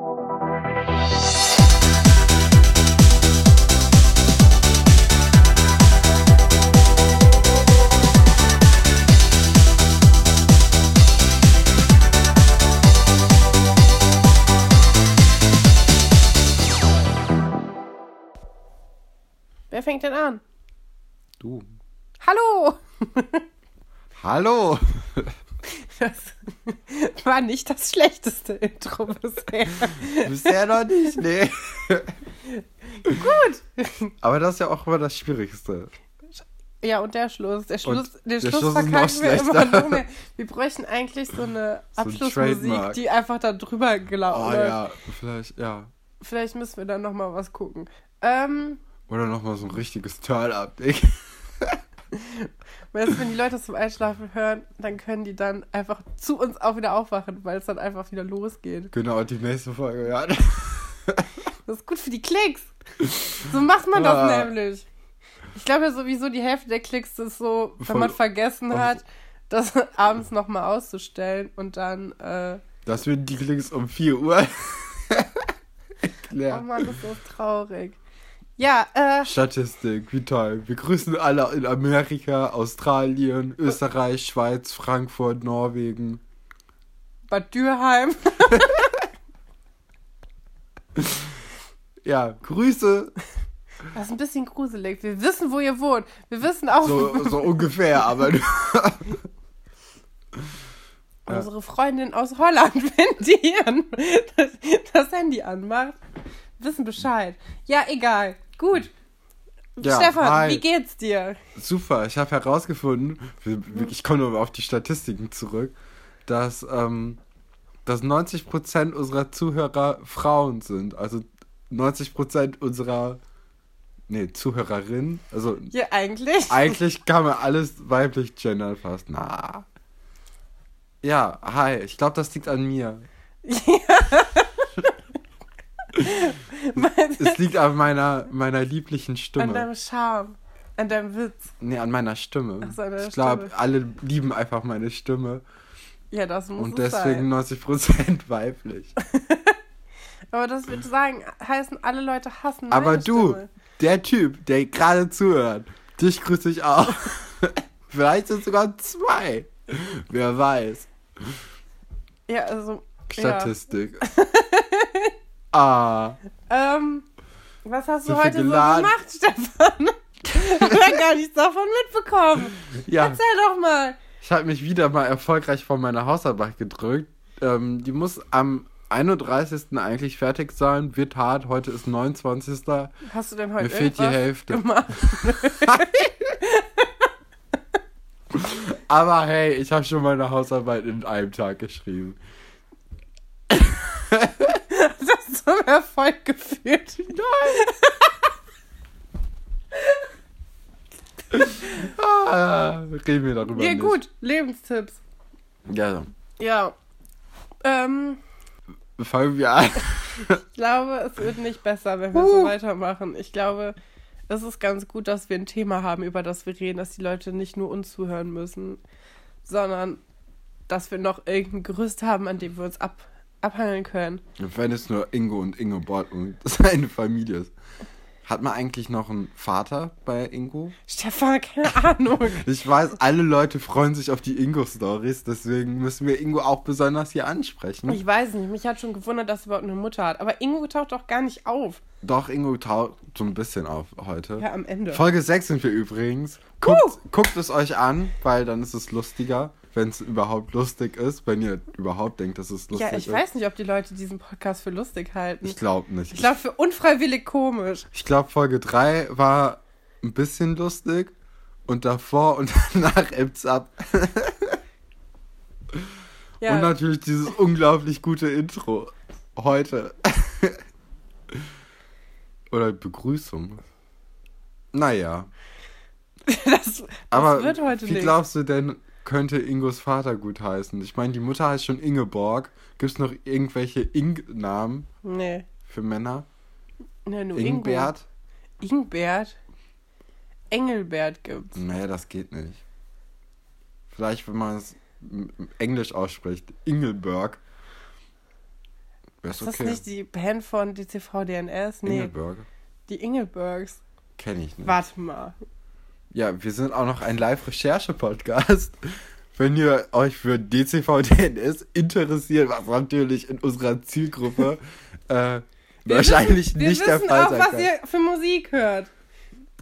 Wer fängt denn an? Du. Hallo! Hallo! Das war nicht das schlechteste Intro bisher. Bisher noch nicht, nee. Gut. Aber das ist ja auch immer das Schwierigste. Ja, und der Schluss. Der Schluss, Und den der Schluss, Schluss verkacken wir immer noch mehr. Wir bräuchten eigentlich so eine So ein Abschlussmusik, Trademark. die einfach da drüber gelaufen Oh ja, vielleicht, ja. Vielleicht müssen wir dann nochmal was gucken. Ähm, Oder nochmal so ein richtiges Turn-Up-Ding. weißt du, wenn die Leute das zum Einschlafen hören, dann können die dann einfach zu uns auch wieder aufwachen, weil es dann einfach wieder losgeht. Genau, die nächste Folge, ja. Das ist gut für die Klicks. So macht man das Ah. nämlich. Ich glaube ja sowieso, die Hälfte der Klicks ist so, wenn Voll- man vergessen Oh. hat, das abends nochmal auszustellen und dann, äh, Das wird die Klicks um 4 Uhr. oh Klar. Mann, das ist so traurig. Ja, äh, Statistik, wie toll. Wir grüßen alle in Amerika, Australien, Österreich, Schweiz, Frankfurt, Norwegen. Bad Dürheim. Ja, Grüße. Das ist ein bisschen gruselig. Wir wissen, wo ihr wohnt. Wir wissen auch, So, so ungefähr, aber unsere Freundin aus Holland, wenn die das, das Handy anmacht, wissen Bescheid. Ja, egal. Gut. Ja, Stefan, hi. wie geht's dir? super. Ich habe herausgefunden, ich komme nur auf die Statistiken zurück, dass, ähm, dass 90% unserer Zuhörer Frauen sind. Also 90% unserer, nee, Zuhörerinnen. Also Ja, eigentlich. Eigentlich kann man alles weiblich gendern fast. Na. Ja, hi. Ich glaube, das liegt an mir. Es liegt an meiner, meiner lieblichen An Stimme. deinem Charme. An deinem Witz. Nee, an meiner Stimme. Ach so, an ich glaube, alle lieben einfach meine Stimme. Ja, das muss Und es deswegen sein. 90% weiblich. Aber das würde sagen, heißen, alle Leute hassen Aber meine du, Stimme. der Typ, der gerade zuhört, dich grüße ich auch. Vielleicht sind sogar zwei. Wer weiß. Ja, also. Statistik. Ah. Ähm, was hast du heute so gemacht, Stefan? Ich habe gar nichts davon mitbekommen. Ja, Erzähl doch mal. ich habe mich wieder mal erfolgreich von meiner Hausarbeit gedrückt. Ähm, die muss am 31. eigentlich fertig sein. Wird hart. Heute ist 29. Hast du denn heute Mir fehlt die Hälfte. gemacht? Aber hey, ich habe schon meine Hausarbeit in einem Tag geschrieben. Zum Erfolg geführt. Ah, reden wir darüber Ja, nicht. gut. Lebenstipps. Ja, Ja. Ähm, fangen wir an. ich glaube, es wird nicht besser, wenn wir Uh. so weitermachen. Ich glaube, es ist ganz gut, dass wir ein Thema haben, über das wir reden, dass die Leute nicht nur uns zuhören müssen, sondern dass wir noch irgendein Gerüst haben, an dem wir uns ab, abhangeln können. Wenn es nur Ingo und Ingeborg und seine Familie ist. Hat man eigentlich noch einen Vater bei Ingo? Stefan, keine Ahnung. Ich weiß, alle Leute freuen sich auf die Ingo-Stories, deswegen müssen wir Ingo auch besonders hier ansprechen. Ich weiß nicht, mich hat schon gewundert, dass er überhaupt eine Mutter hat. Aber Ingo taucht doch gar nicht auf. Doch, Ingo taucht so ein bisschen auf heute. Ja, am Ende. Folge 6 sind wir übrigens. Guckt, guckt es euch an, weil dann ist es lustiger, wenn es überhaupt lustig ist, wenn ihr überhaupt denkt, dass es lustig Ja, ich ist. weiß nicht, ob die Leute diesen Podcast für lustig halten. Ich glaube nicht. Ich glaube, für unfreiwillig komisch. Ich glaube, Folge 3 war ein bisschen lustig und davor und danach ebbt's ab. Ja, Und natürlich dieses unglaublich gute Intro heute. Oder Begrüßung. Naja. das, das Aber wird heute wie nicht. glaubst du denn, könnte Ingos Vater gut heißen? Ich meine, die Mutter heißt schon Ingeborg. Gibt es noch irgendwelche Ing-Namen Nee. für Männer? nee nur Ingbert? Ingbert. Engelbert gibt's. Nee, das geht nicht. Vielleicht, wenn man es Englisch ausspricht. Ingelberg. Ja, Ist das nicht die Band von DCV DNS? Nee, Ingeborg? die Ingelbergs. Kenne ich nicht. Warte mal. Ja, wir sind auch noch ein Live-Recherche-Podcast. Wenn ihr euch für DCV-DNS interessiert, was natürlich in unserer Zielgruppe äh, Wir wahrscheinlich wissen, nicht wir der wissen Fall auch, sein was kann. ihr für Musik hört.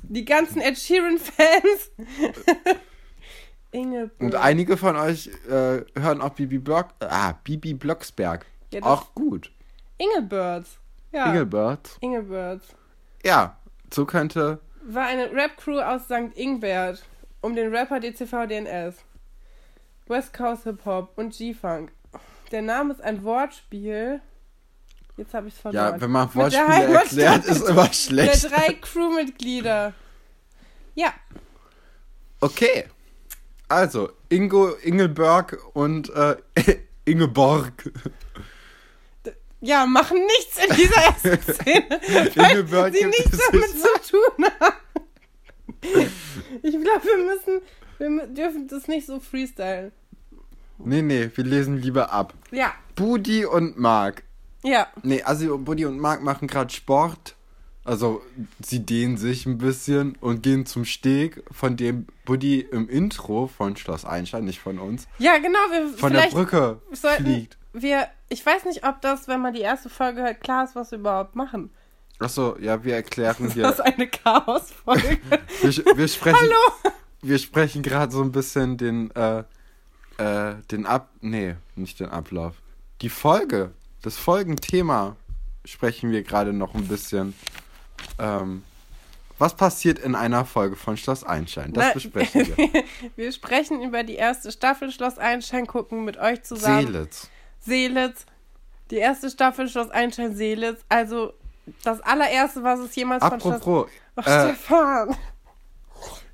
Die ganzen Ed Sheeran-Fans. Ingeborg. Und einige von euch äh, hören auch Bibi Block, ah, Bibi Blocksberg. Ja, auch gut. Ingelbirds. Ja. Engelbert. Ingelbirds. Ja, so könnte. War eine Rap-Crew aus St. Ingbert um den Rapper DCV DNS. West Coast Hip Hop und G-Funk. Der Name ist ein Wortspiel. Jetzt habe ich es verloren. Ja, wenn man der Wortspiele erklärt, ist immer Der schlecht. drei Crewmitglieder. Ja, Okay. Also, Ingo, Ingelberg und äh, Ingeborg. Ja, machen nichts in dieser ersten Szene, weil sie nichts damit zu tun haben. Ich glaube, wir müssen, wir dürfen das nicht so freestylen. Nee, nee, wir lesen lieber ab. Ja, Budi und Marc. ja, Nee, also Buddy und Marc machen gerade Sport. Also sie dehnen sich ein bisschen und gehen zum Steg, von dem Buddy im Intro von Schloss Einstein, nicht von uns, ja, genau. Wir von der Brücke sollten fliegt. Wir, ich weiß nicht, ob das, wenn man die erste Folge hört, klar ist, was wir überhaupt machen. Achso, ja, wir erklären Das hier. ist eine Chaos-Folge. Wir, wir sprechen, Hallo! wir sprechen gerade so ein bisschen den, äh, äh, den Ab. Nee, nicht den Ablauf. Die Folge, das Folgenthema sprechen wir gerade noch ein bisschen. Ähm, was passiert in einer Folge von Schloss Einstein? Das Na, besprechen wir. wir sprechen über die erste Staffel Schloss Einstein, gucken mit euch zusammen. Seelitz. Seelitz. Die erste Staffel Schloss Einstein Seelitz. Also das allererste, was es jemals von Schloss... Apropos, Ach, äh, Stefan.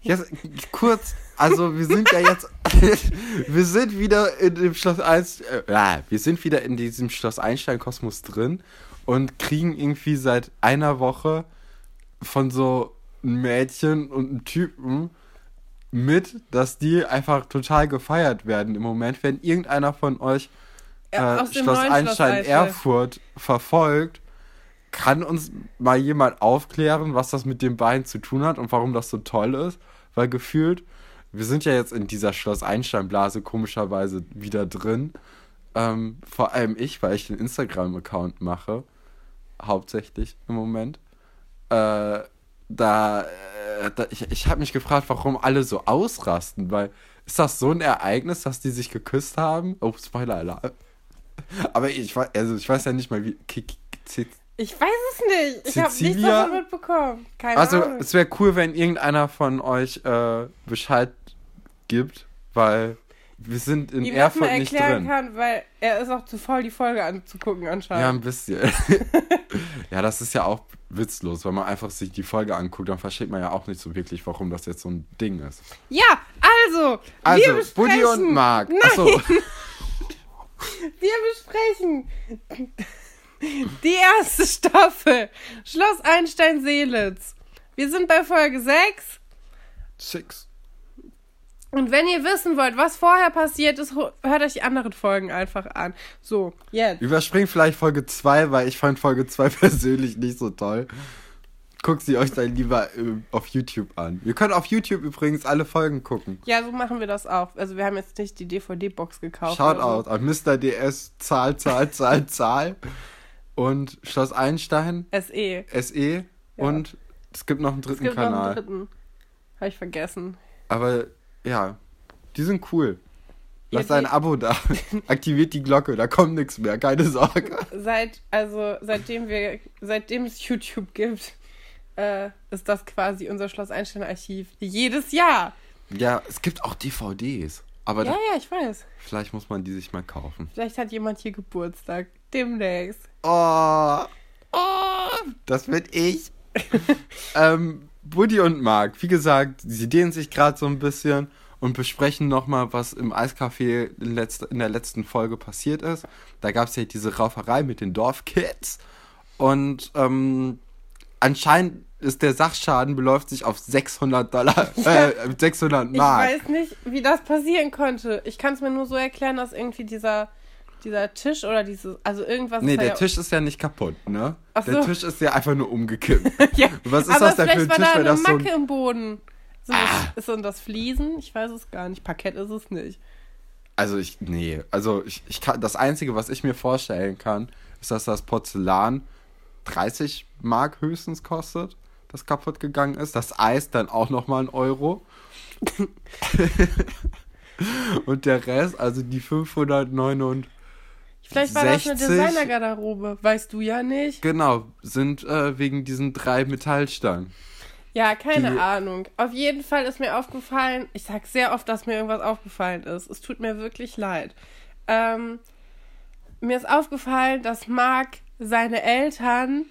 jetzt, kurz, also wir sind ja jetzt, wir sind wieder in dem Schloss Einstein, äh, ja, wir sind wieder in diesem Schloss Einstein-Kosmos drin und kriegen irgendwie seit einer Woche von so einem Mädchen und einem Typen mit, dass die einfach total gefeiert werden im Moment, wenn irgendeiner von euch äh, dem Schloss Einstein Einstein. Erfurt verfolgt, kann uns mal jemand aufklären, was das mit den beiden zu tun hat und warum das so toll ist? Weil gefühlt, wir sind ja jetzt in dieser Schloss Einstein-Blase komischerweise wieder drin. Ähm, vor allem ich, weil ich den Instagram-Account mache, hauptsächlich im Moment. Äh, da, äh, da ich, ich habe mich gefragt, warum alle so ausrasten, weil ist das so ein Ereignis, dass die sich geküsst haben? Oh, Spoiler Alarm. Aber ich weiß, also ich weiß ja nicht mal, wie. Ich weiß es nicht. Ich habe nichts davon mitbekommen. Keine Also, Ahnung. es wäre cool, wenn irgendeiner von euch äh, Bescheid gibt, weil wir sind in mal Erfurt nicht erklären drin. kann, weil er ist auch zu voll, die Folge anzugucken Ja, anscheinend. ein bisschen. ja, das ist ja auch witzlos, wenn man einfach sich die Folge anguckt, dann versteht man ja auch nicht so wirklich, warum das jetzt so ein Ding ist. Ja, also, wir Also, besprechen, Buddy und Marc. Nein, Achso, wir besprechen die erste Staffel Schloss Einstein-Seelitz. Wir sind bei Folge 6 Six. und wenn ihr wissen wollt, was vorher passiert ist, hört euch die anderen Folgen einfach an. So, jetzt. Überspringt vielleicht Folge 2, weil ich fand Folge 2 persönlich nicht so toll. Guckt sie euch dann lieber äh, auf YouTube an. Ihr könnt auf YouTube übrigens alle Folgen gucken. Ja, so machen wir das auch. Also wir haben jetzt nicht die DVD-Box gekauft. Aus an Mr. DS, Zahl, Zahl, Zahl, Zahl. Und Schloss Einstein. SE. SE. Und es gibt noch einen Es dritten gibt noch Kanal. einen dritten. Habe ich vergessen. Aber ja, die sind cool. Lasst Ja, ein Abo da. Aktiviert die Glocke, da kommt nichts mehr, keine Sorge. Seit, also, seitdem wir, seitdem es YouTube gibt, äh, ist das quasi unser Schloss Einstein-Archiv. Jedes Jahr. Ja, es gibt auch DVDs. Aber Ja, da, ja, ich weiß. vielleicht muss man die sich mal kaufen. Vielleicht hat jemand hier Geburtstag. Demnächst. Oh, oh das bin ich. ähm, Buddy und Marc, wie gesagt, sie dehnen sich gerade so ein bisschen und besprechen nochmal, was im Eiscafé in, letzter- in der letzten Folge passiert ist. Da gab es ja diese Rauferei mit den Dorfkids. Und ähm, anscheinend ist der Sachschaden beläuft sich auf 600 Dollar, äh, 600 Ich Mark. weiß nicht, wie das passieren konnte. Ich kann es mir nur so erklären, dass irgendwie dieser, dieser Tisch oder dieses, also irgendwas. Nee, ist da der ja- Tisch ist ja nicht kaputt, ne? Ach Der so. Tisch ist ja einfach nur umgekippt. ja, Was ist aber das denn für vielleicht ein war Tisch, da wenn eine das so ein- Macke im Boden. Sind, Ah. das, sind das Fliesen? Ich weiß es gar nicht. Parkett ist es nicht. Also ich, nee, also ich, ich kann, das Einzige, was ich mir vorstellen kann, ist, dass das Porzellan 30 Mark höchstens kostet, das kaputt gegangen ist. Das Eis dann auch nochmal ein Euro. Und der Rest, also die 509 Vielleicht war das 60. eine Designergarderobe. Weißt du ja nicht. genau, sind äh, wegen diesen drei Metallstangen. Ja, keine Die- Ahnung. Auf jeden Fall ist mir aufgefallen, ich sag sehr oft, dass mir irgendwas aufgefallen ist. Es tut mir wirklich leid. Ähm, mir ist aufgefallen, dass Marc seine Eltern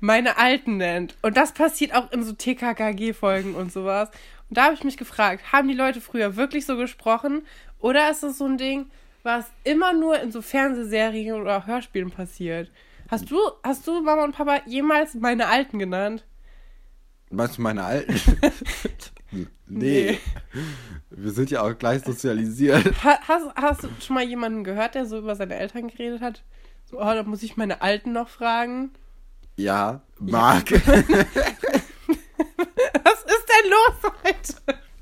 meine Alten nennt. Und das passiert auch in so TKKG-Folgen und sowas. Und da habe ich mich gefragt, haben die Leute früher wirklich so gesprochen? Oder ist es so ein Ding, was immer nur in so Fernsehserien oder Hörspielen passiert? Hast du, hast du Mama und Papa jemals meine Alten genannt? Meinst du meine Alten? nee. Nee. Wir sind ja auch gleich sozialisiert. Ha- Hast, hast du schon mal jemanden gehört, der so über seine Eltern geredet hat? Oh, da muss ich meine Alten noch fragen. Ja, Marc. Was ist denn los heute?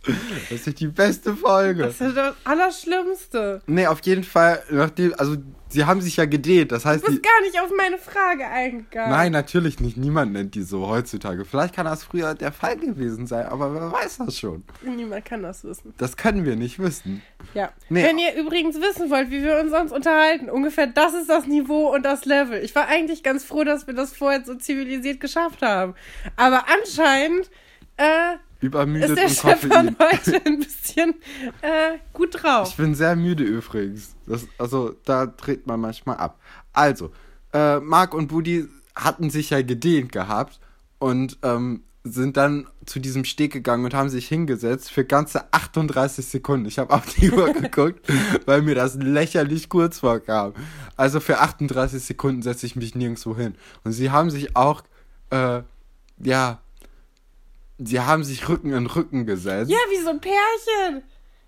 Das ist die beste Folge. Das ist das Allerschlimmste. Nee, auf jeden Fall, nachdem, also sie haben sich ja gedreht, das heißt, Du die, bist gar nicht auf meine Frage eingegangen. nein, natürlich nicht, niemand nennt die so heutzutage. Vielleicht kann das früher der Fall gewesen sein, aber wer weiß das schon. Niemand kann das wissen. Das können wir nicht wissen. Ja. Nee. Wenn ihr übrigens wissen wollt, wie wir uns sonst unterhalten, ungefähr das ist das Niveau und das Level. Ich war eigentlich ganz froh, dass wir das vorher so zivilisiert geschafft haben. Aber anscheinend äh, Übermüdet ist der Stefan heute ein bisschen äh, gut drauf. Ich bin sehr müde übrigens. Das, also, da dreht man manchmal ab. Also, äh, Marc und Budi hatten sich ja gedehnt gehabt und ähm, sind dann zu diesem Steg gegangen und haben sich hingesetzt für ganze 38 Sekunden. Ich habe auf die Uhr geguckt, weil mir das lächerlich kurz vorkam. Also für 38 Sekunden setze ich mich nirgendwo hin. Und sie haben sich auch, äh, ja, sie haben sich Rücken in Rücken gesetzt. Ja, wie so ein Pärchen.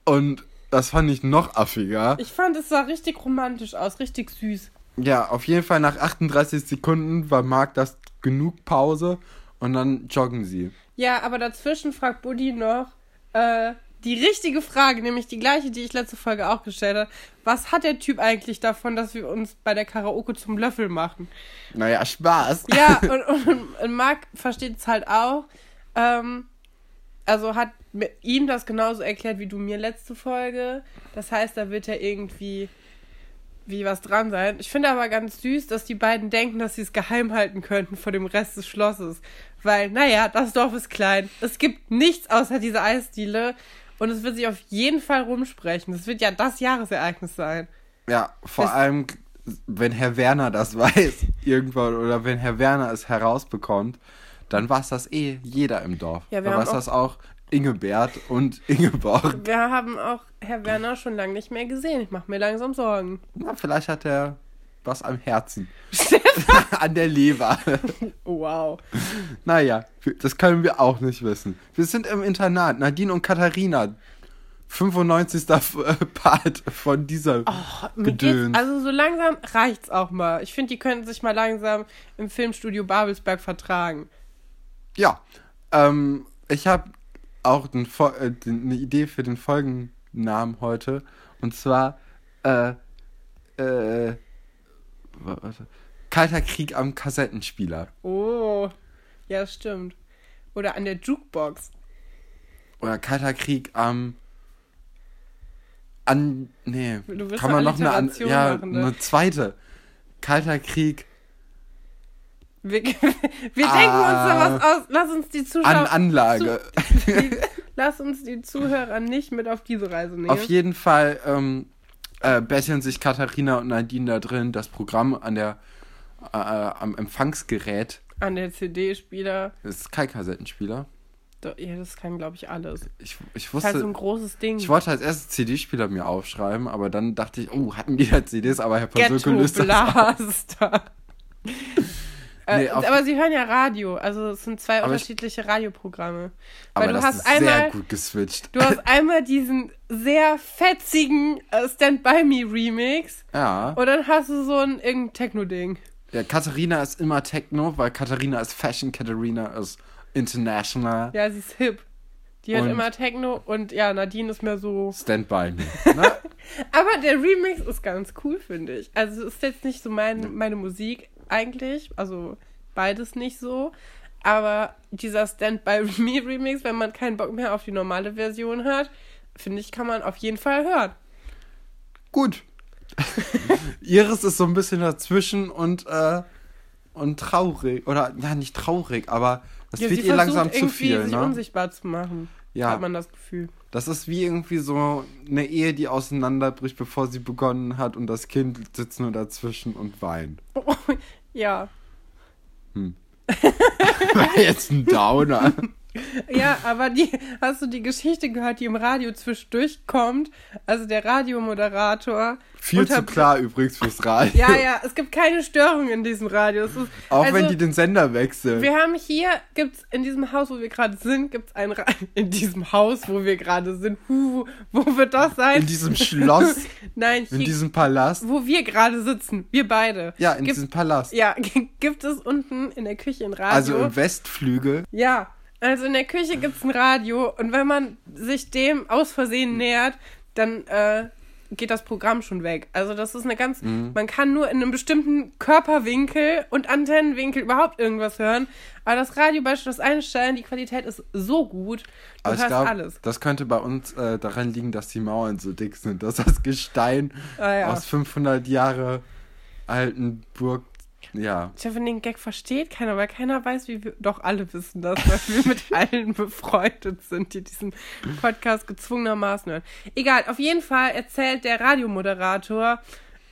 Und das fand ich noch affiger. Ich fand, es sah richtig romantisch aus, richtig süß. Ja, auf jeden Fall nach 38 Sekunden war Marc das genug Pause und dann joggen sie. Ja, aber dazwischen fragt Buddy noch äh, die richtige Frage, nämlich die gleiche, die ich letzte Folge auch gestellt habe. Was hat der Typ eigentlich davon, dass wir uns bei der Karaoke zum Löffel machen? Naja, Spaß. Ja, und, und, und Marc versteht es halt auch. Ähm, also hat ihm das genauso erklärt wie du mir letzte Folge. Das heißt, da wird ja irgendwie wie was dran sein. Ich finde aber ganz süß, dass die beiden denken, dass sie es geheim halten könnten vor dem Rest des Schlosses. Weil, naja, das Dorf ist klein. Es gibt nichts außer dieser Eisdiele. Und es wird sich auf jeden Fall rumsprechen. Das wird ja das Jahresereignis sein. Ja, vor Das- allem, wenn Herr Werner das weiß, irgendwann, oder wenn Herr Werner es herausbekommt, dann war es das eh jeder im Dorf. Ja, dann war es das auch Ingebert und Ingeborg. Wir haben auch Herr Werner schon lange nicht mehr gesehen. Ich mache mir langsam Sorgen. Na, vielleicht hat er was am Herzen. An der Leber. Wow. naja, das können wir auch nicht wissen. Wir sind im Internat. Nadine und Katharina. 95. Part von dieser Oh, Gedöns. also so langsam reicht's auch mal. Ich finde, die könnten sich mal langsam im Filmstudio Babelsberg vertragen. Ja, ähm, ich habe auch den, äh, den, eine Idee für den Folgennamen heute. Und zwar, äh, äh, warte, Kalter Krieg am Kassettenspieler. Oh, ja, stimmt. Oder an der Jukebox. Oder Kalter Krieg am, an, nee, kann man noch eine, an, ja, machen, ne? eine zweite. Kalter Krieg Wir, wir denken uns Ah. da was aus. Lass uns die Zuschauer. an Anlage. die, lass uns die Zuhörer nicht mit auf diese Reise nehmen. Auf jeden Fall ähm, äh, betteln sich Katharina und Nadine da drin, das Programm an der, äh, am Empfangsgerät An der CD-Spieler. Das ist kein Kassettenspieler. Ja, das kann, glaube ich, alles. Ich, ich Das ist wusste, halt so ein großes Ding. ich wollte als erstes CD-Spieler mir aufschreiben, aber dann dachte ich, oh, hatten die da CDs, aber Herr Persöke Ghetto löst das. Blaster. Äh, Nee, auf- aber sie hören ja Radio, also es sind zwei Aber ich- unterschiedliche Radioprogramme. Aber Weil du das hast ist einmal, sehr gut geswitcht. du hast einmal diesen sehr fetzigen äh, Stand By Me Remix Ja. und dann hast du so ein irgendein Techno-Ding. ja. Katharina ist immer Techno, weil Katharina ist Fashion, Katharina ist international. Ja, sie ist hip. Die Und- immer Techno und ja, Nadine ist mehr so. Stand by me. Ne? Aber der Remix ist ganz cool, finde ich. Also es ist jetzt nicht so mein, meine Musik eigentlich. Also beides nicht so. Aber dieser Stand By Me Remix, wenn man keinen Bock mehr auf die normale Version hat, finde ich, kann man auf jeden Fall hören. Gut. Iris ist so ein bisschen dazwischen und, äh, und traurig. Oder, ja, nicht traurig, aber das Ja, wird ihr langsam zu viel. sich Ne? unsichtbar zu machen. Ja. Hat man das Gefühl. Das ist wie irgendwie so eine Ehe, die auseinanderbricht, bevor sie begonnen hat und das Kind sitzt nur dazwischen und weint. ja. War jetzt ein Downer. Ja, aber die, hast du die Geschichte gehört, die im Radio zwischendurch kommt? Also der Radiomoderator. Viel zu klar übrigens fürs Radio. Ja, ja, es gibt keine Störung in diesem Radio. Ist, Auch also, wenn die den Sender wechseln. Wir haben hier, gibt's in diesem Haus, wo wir gerade sind, gibt's ein Ra in diesem Haus, wo wir gerade sind. Huh, wo wird das sein? In diesem Schloss, Nein, in hier, diesem Palast. wo wir gerade sitzen, wir beide. Ja, in Gibt- diesem Palast. Ja, gibt es unten in der Küche ein Radio? Also im Westflügel. ja, also in der Küche gibt's ein Radio und wenn man sich dem aus Versehen nähert, dann äh, geht das Programm schon weg. Also das ist eine ganz, Mhm. man kann nur in einem bestimmten Körperwinkel und Antennenwinkel überhaupt irgendwas hören. Aber das Radio beispielsweise einstellen, die Qualität ist so gut, du Aber hörst glaube, alles. das könnte bei uns äh, daran liegen, dass die Mauern so dick sind, dass das Gestein Ah, ja. aus 500 Jahre alten Burg, ja. Ich hoffe, den Gag versteht keiner, weil keiner weiß, wie wir, doch alle wissen das, weil wir mit allen befreundet sind, die diesen Podcast gezwungenermaßen hören. Egal, auf jeden Fall erzählt der Radiomoderator,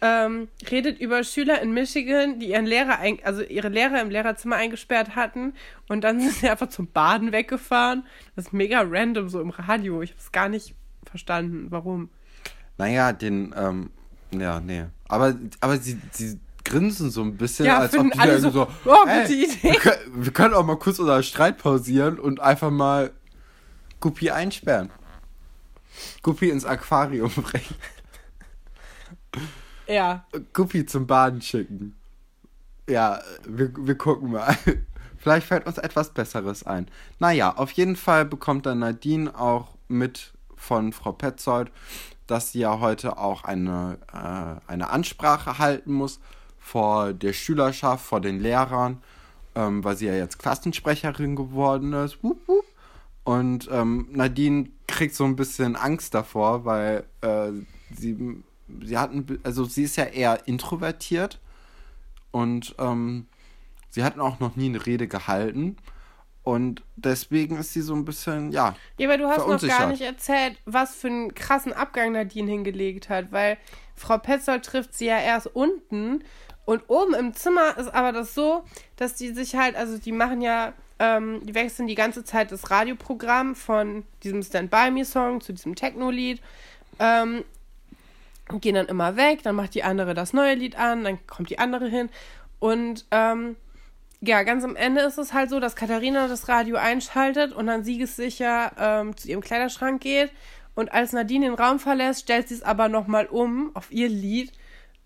ähm, redet über Schüler in Michigan, die ihren Lehrer, ein, also ihre Lehrer im Lehrerzimmer eingesperrt hatten und dann sind sie einfach zum Baden weggefahren. Das ist mega random so im Radio. Ich habe es gar nicht verstanden, warum. Naja, den, ähm, ja, nee. Aber, aber sie, sie grinsen so ein bisschen, Ja, als ob die alle so, so, oh, ey, gute Idee. Wir können, wir können auch mal kurz unseren Streit pausieren und einfach mal Guppi einsperren. Guppi ins Aquarium bringen. Ja, Guppi zum Baden schicken. Ja, wir, wir gucken mal. Vielleicht fällt uns etwas Besseres ein. Naja, auf jeden Fall bekommt dann Nadine auch mit von Frau Petzold, dass sie ja heute auch eine, äh, eine Ansprache halten muss vor der Schülerschaft, vor den Lehrern, ähm, weil sie ja jetzt Klassensprecherin geworden ist. Wup, wup. Und ähm, Nadine kriegt so ein bisschen Angst davor, weil äh, sie, sie hat ein, also sie ist ja eher introvertiert und ähm, sie hat auch noch nie eine Rede gehalten. Und deswegen ist sie so ein bisschen, ja, Ja, aber du hast noch gar nicht erzählt, was für einen krassen Abgang Nadine hingelegt hat, weil Frau Petzold trifft sie ja erst unten und oben im Zimmer ist aber das so, dass die sich halt, also die machen ja, ähm, die wechseln die ganze Zeit das Radioprogramm von diesem Stand By Me Song zu diesem Techno-Lied. Ähm, und gehen dann immer weg, dann macht die andere das neue Lied an, dann kommt die andere hin und ähm, ja, ganz am Ende ist es halt so, dass Katharina das Radio einschaltet und dann siegessicher ähm, zu ihrem Kleiderschrank geht. Und als Nadine den Raum verlässt, stellt sie es aber nochmal um auf ihr Lied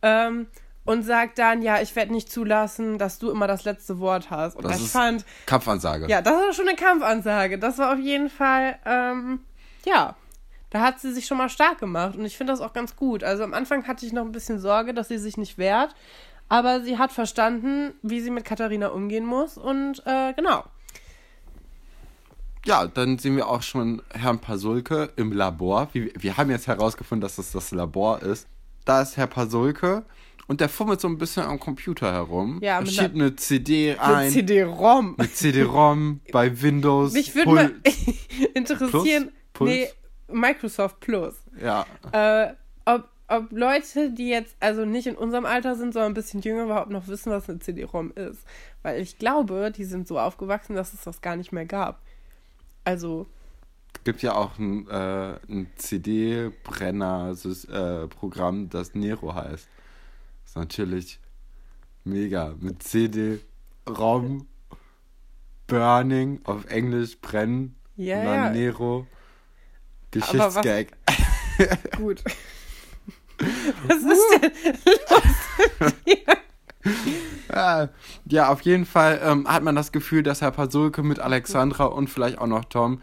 ähm, und sagt dann, ja, ich werde nicht zulassen, dass du immer das letzte Wort hast. Und Das ich ist- fand, Kampfansage. ja, das war schon eine Kampfansage. Das war auf jeden Fall, ähm, ja, da hat sie sich schon mal stark gemacht. Und ich finde das auch ganz gut. Also am Anfang hatte ich noch ein bisschen Sorge, dass sie sich nicht wehrt. Aber sie hat verstanden, wie sie mit Katharina umgehen muss. Und äh, genau. Ja, dann sehen wir auch schon Herrn Pasulke im Labor. Wir, wir haben jetzt herausgefunden, dass es das Labor ist. Da ist Herr Pasulke und der fummelt so ein bisschen am Computer herum. Ja, mit schiebt eine CD ein. CD-ROM. Mit CD-ROM bei Windows. Mich würde mal interessieren. Puls? Nee, Microsoft Plus. Ja, Äh, ob, ob Leute, die jetzt also nicht in unserem Alter sind, sondern ein bisschen jünger, überhaupt noch wissen, was eine CD-ROM ist. Weil ich glaube, die sind so aufgewachsen, dass es das gar nicht mehr gab. Also, gibt ja auch ein, äh, ein CD-Brenner-Programm, das Nero heißt. Ist natürlich mega. Mit CD Rom, Burning, auf Englisch brennen, Ja, ja. Manero, was- Geschichtsgag. Gut. Was ist denn los mit dir? Ja, ja, auf jeden Fall ähm, hat man das Gefühl, dass Herr Pasulke mit Alexandra und vielleicht auch noch Tom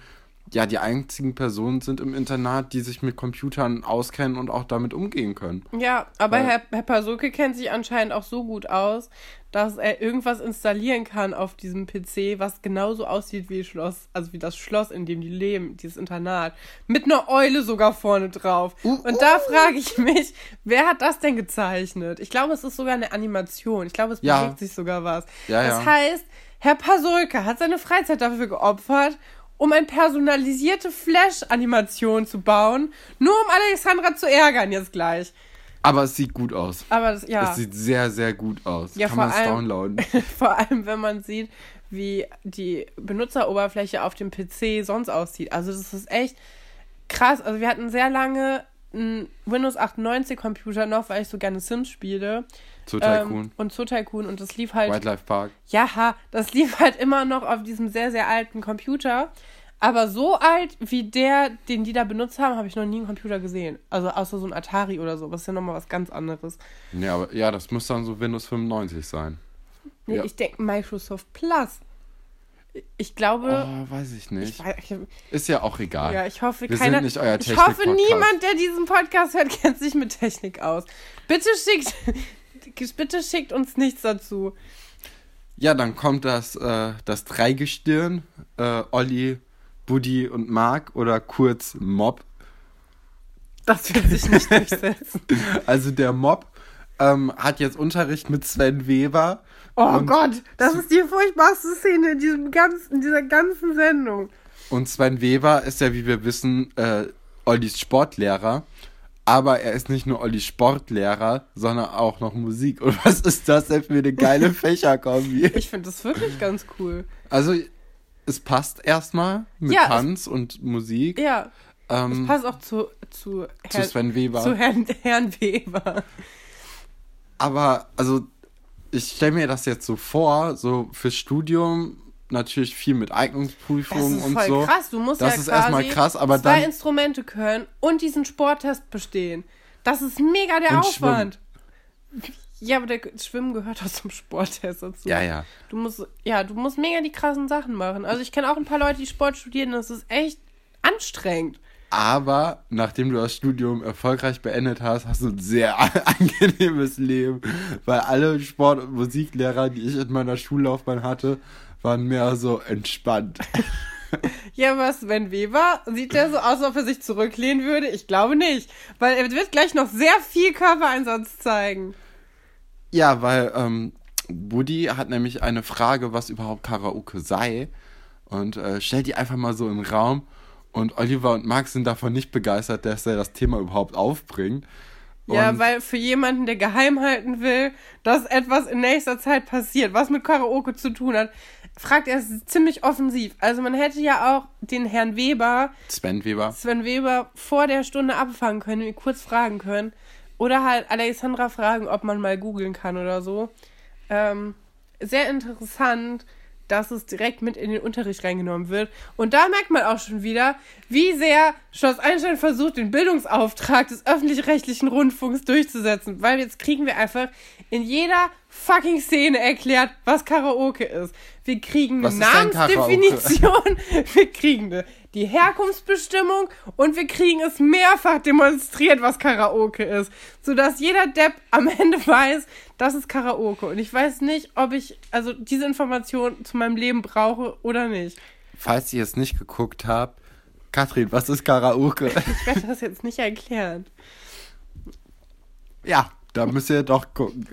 ja die einzigen Personen sind im Internat, die sich mit Computern auskennen und auch damit umgehen können. Ja, aber Weil- Herr, Herr Pasulke kennt sich anscheinend auch so gut aus, dass er irgendwas installieren kann auf diesem PC, was genauso aussieht wie Schloss, also wie das Schloss, in dem die leben, dieses Internat. Mit einer Eule sogar vorne drauf. Uh, Und da frage ich mich, wer hat das denn gezeichnet? Ich glaube, es ist sogar eine Animation. Ich glaube, es Ja. bewegt sich sogar was. Ja, das ja. heißt, Herr Pasulke hat seine Freizeit dafür geopfert, um eine personalisierte Flash-Animation zu bauen, nur um Alexandra zu ärgern jetzt gleich. Aber es sieht gut aus. Aber das, ja, Es sieht sehr, sehr gut aus. Ja, Kann vor man es allem- downloaden. vor allem wenn man sieht, wie die Benutzeroberfläche auf dem PC sonst aussieht. Also das ist echt krass. Also wir hatten sehr lange einen Windows 98 Computer noch, weil ich so gerne Sims spiele. Zu Ähm, Tycoon, und Zoo Tycoon und das lief halt Wildlife Park. ja, das lief halt immer noch auf diesem sehr, sehr alten Computer. Aber so alt wie der, den die da benutzt haben, habe ich noch nie einen Computer gesehen. Also außer so ein Atari oder so. Das ist ja nochmal was ganz anderes. Ja, aber ja, das muss dann so Windows 95 sein. Nee, Ja. ich denke Microsoft Plus. Ich glaube. Oh, weiß ich ich nicht. weiß, ich, Ist ja auch egal. ja, ich hoffe, Wir keiner. sind nicht euer ich hoffe, niemand, der diesen Podcast hört, kennt sich mit Technik aus. Bitte schickt, bitte schickt uns nichts dazu. Ja, dann kommt das, äh, das Dreigestirn, äh, Olli, Buddy und Mark oder kurz Mob. Das wird sich nicht durchsetzen. Also der Mob ähm, hat jetzt Unterricht mit Sven Weber. Oh Gott, das ist die furchtbarste Szene in, diesem ganzen, in dieser ganzen Sendung. Und Sven Weber ist ja, wie wir wissen, äh, Ollis Sportlehrer. Aber er ist nicht nur Ollis Sportlehrer, sondern auch noch Musik. Und was ist das denn für eine geile Fächerkombi? Ich finde das wirklich ganz cool. Also, es passt erstmal mit Ja, es- Tanz und Musik. Ja, ähm, passt auch zu, zu, zu Sven Weber. zu Herrn, Herrn Weber. Aber, also, ich stelle mir das jetzt so vor, so fürs Studium natürlich viel mit Das Eignungsprüfungen ist und voll so. krass. Du musst Das ja ist erstmal krass, aber zwei dann- Instrumente können und diesen Sporttest bestehen. Das ist mega der Aufwand. Ja, aber der Schwimmen gehört auch zum Sporttest dazu. Ja, ja. Du musst, ja, du musst mega die krassen Sachen machen. Also ich kenne auch ein paar Leute, die Sport studieren, das ist echt anstrengend. Aber nachdem du das Studium erfolgreich beendet hast, hast du ein sehr angenehmes Leben. Weil alle Sport- und Musiklehrer, die ich in meiner Schullaufbahn hatte, waren mehr so entspannt. Ja, was, Sven Weber? Sieht der so aus, als ob er sich zurücklehnen würde? Ich glaube nicht. Weil er wird gleich noch sehr viel Körpereinsatz zeigen. Ja, weil ähm, Buddy hat nämlich eine Frage, was überhaupt Karaoke sei. Und äh, stellt die einfach mal so den Raum. Und Oliver und Max sind davon nicht begeistert, dass er das Thema überhaupt aufbringt. Ja, Und- weil für jemanden, der geheim halten will, dass etwas in nächster Zeit passiert, was mit Karaoke zu tun hat, fragt er ziemlich offensiv. Also man hätte ja auch den Herrn Weber, Sven Weber. Sven Weber, vor der Stunde abfangen können, ihn kurz fragen können. Oder halt Alexandra fragen, ob man mal googeln kann oder so. Ähm, sehr interessant, dass es direkt mit in den Unterricht reingenommen wird. Und da merkt man auch schon wieder, wie sehr Schloss Einstein versucht, den Bildungsauftrag des öffentlich-rechtlichen Rundfunks durchzusetzen. Weil jetzt kriegen wir einfach in jeder fucking Szene erklärt, was Karaoke ist. Wir kriegen eine? Namensdefinition, wir kriegen eine, die Herkunftsbestimmung und wir kriegen es mehrfach demonstriert, was Karaoke ist. Sodass jeder Depp am Ende weiß, das ist Karaoke. Und ich weiß nicht, ob ich also diese Information zu meinem Leben brauche oder nicht. Falls ihr es nicht geguckt habt, Katrin, was ist Karaoke? Ich werde das jetzt nicht erklären. Ja, da müsst ihr doch gucken.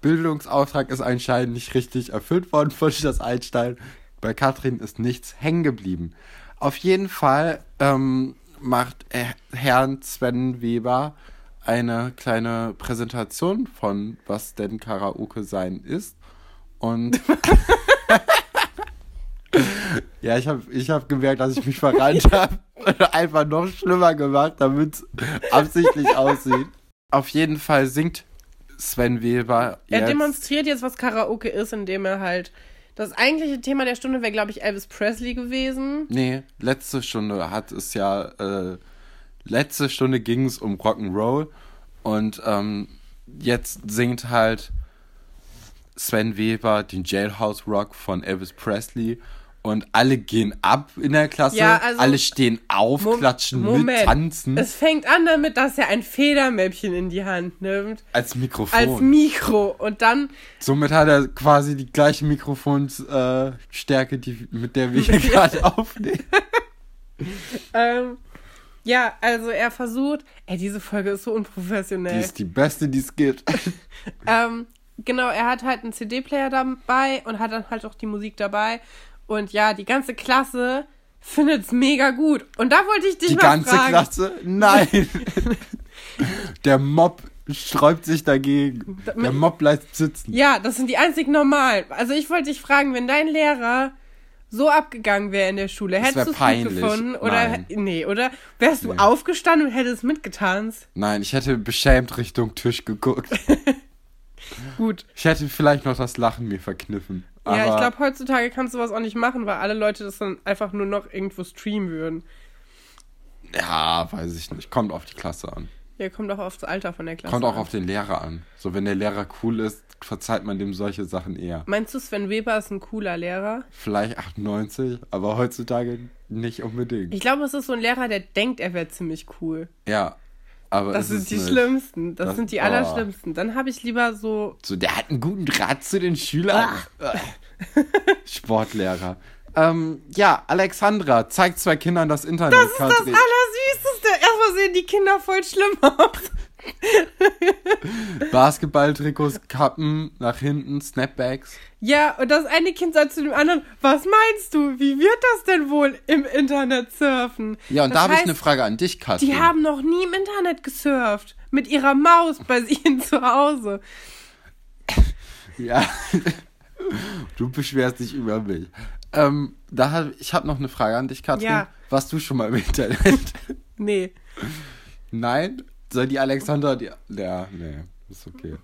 Bildungsauftrag ist anscheinend nicht richtig erfüllt worden von Schloss Einstein. Bei Katrin ist nichts hängen geblieben. Auf jeden Fall ähm, macht äh, Herrn Sven Weber eine kleine Präsentation von was denn Karaoke sein ist. Und ja, ich habe ich hab gemerkt, dass ich mich verrannt habe. Einfach noch schlimmer gemacht, damit es absichtlich aussieht. Auf jeden Fall singt Sven Weber Er jetzt, demonstriert jetzt, was Karaoke ist, indem er halt. Das eigentliche Thema der Stunde wäre, glaube ich, Elvis Presley gewesen. Nee, letzte Stunde hat es ja, äh, letzte Stunde ging es um Rock'n'Roll und ähm, jetzt singt halt Sven Weber den Jailhouse Rock von Elvis Presley und alle gehen ab in der Klasse, Ja, also- alle stehen auf, Mo- klatschen mit, Moment. tanzen Es fängt an damit, dass er ein Federmäppchen in die Hand nimmt. als Mikrofon. Als Mikro. Und dann. Somit hat er quasi die gleiche Mikrofonsstärke, äh, die, mit der wir hier gerade aufnehmen. Ähm, ja, also er versucht. Ey, diese Folge ist so Die unprofessionell. ist die beste, die es gibt. Ähm, genau, er hat halt einen CD-Player dabei und hat dann halt auch die Musik dabei. Und ja, die ganze Klasse findet's mega gut. Und da wollte ich dich Die mal ganze fragen. Klasse? Nein. Der Mob sträubt sich dagegen. Der Mob bleibt sitzen. Ja, das sind die einzig normalen. Also ich wollte dich fragen, wenn dein Lehrer so abgegangen wäre in der Schule, Das hättest du es gut gefunden? Oder Nein. nee, oder wärst du Nee. aufgestanden und hättest mitgetanzt? Nein, ich hätte beschämt Richtung Tisch geguckt. Gut. Ich hätte vielleicht noch das Lachen mir verkniffen. Aber ja, ich glaube, heutzutage kannst du sowas auch nicht machen, weil alle Leute das dann einfach nur noch irgendwo streamen würden. Ja, weiß ich nicht. Kommt auf die Klasse an. Ja, kommt auch aufs Alter von der Klasse. Kommt auch an. auf den Lehrer an. So, wenn der Lehrer cool ist, verzeiht man dem solche Sachen eher. Meinst du, Sven Weber ist ein cooler Lehrer? Vielleicht 98, aber heutzutage nicht unbedingt. Ich glaube, es ist so ein Lehrer, der denkt, er wäre ziemlich cool. ja, aber Das sind die nicht. schlimmsten. Das, Das- sind die oh. allerschlimmsten. Dann habe ich lieber so. So, der hat einen guten Draht zu den Schülern. Sportlehrer. Ähm, ja, Alexandra zeigt zwei Kindern das Internet. Das ist das Allersüßeste. Erstmal sehen die Kinder voll schlimm aus. Basketballtrikots, Kappen, nach hinten, Snapbacks. Ja, und das eine Kind sagt zu dem anderen, was meinst du? Wie wird das denn wohl im Internet surfen? Ja, und das da habe ich eine Frage an dich, Katrin. Die haben noch nie im Internet gesurft. Mit ihrer Maus bei ihnen zu Hause. Ja. Du beschwerst dich über mich. Ähm, da hab, ich habe noch eine Frage an dich, Katrin. Ja. Warst du schon mal im Internet? Nee. Nein? Soll die Alexandra die. Ja, nee, ist okay.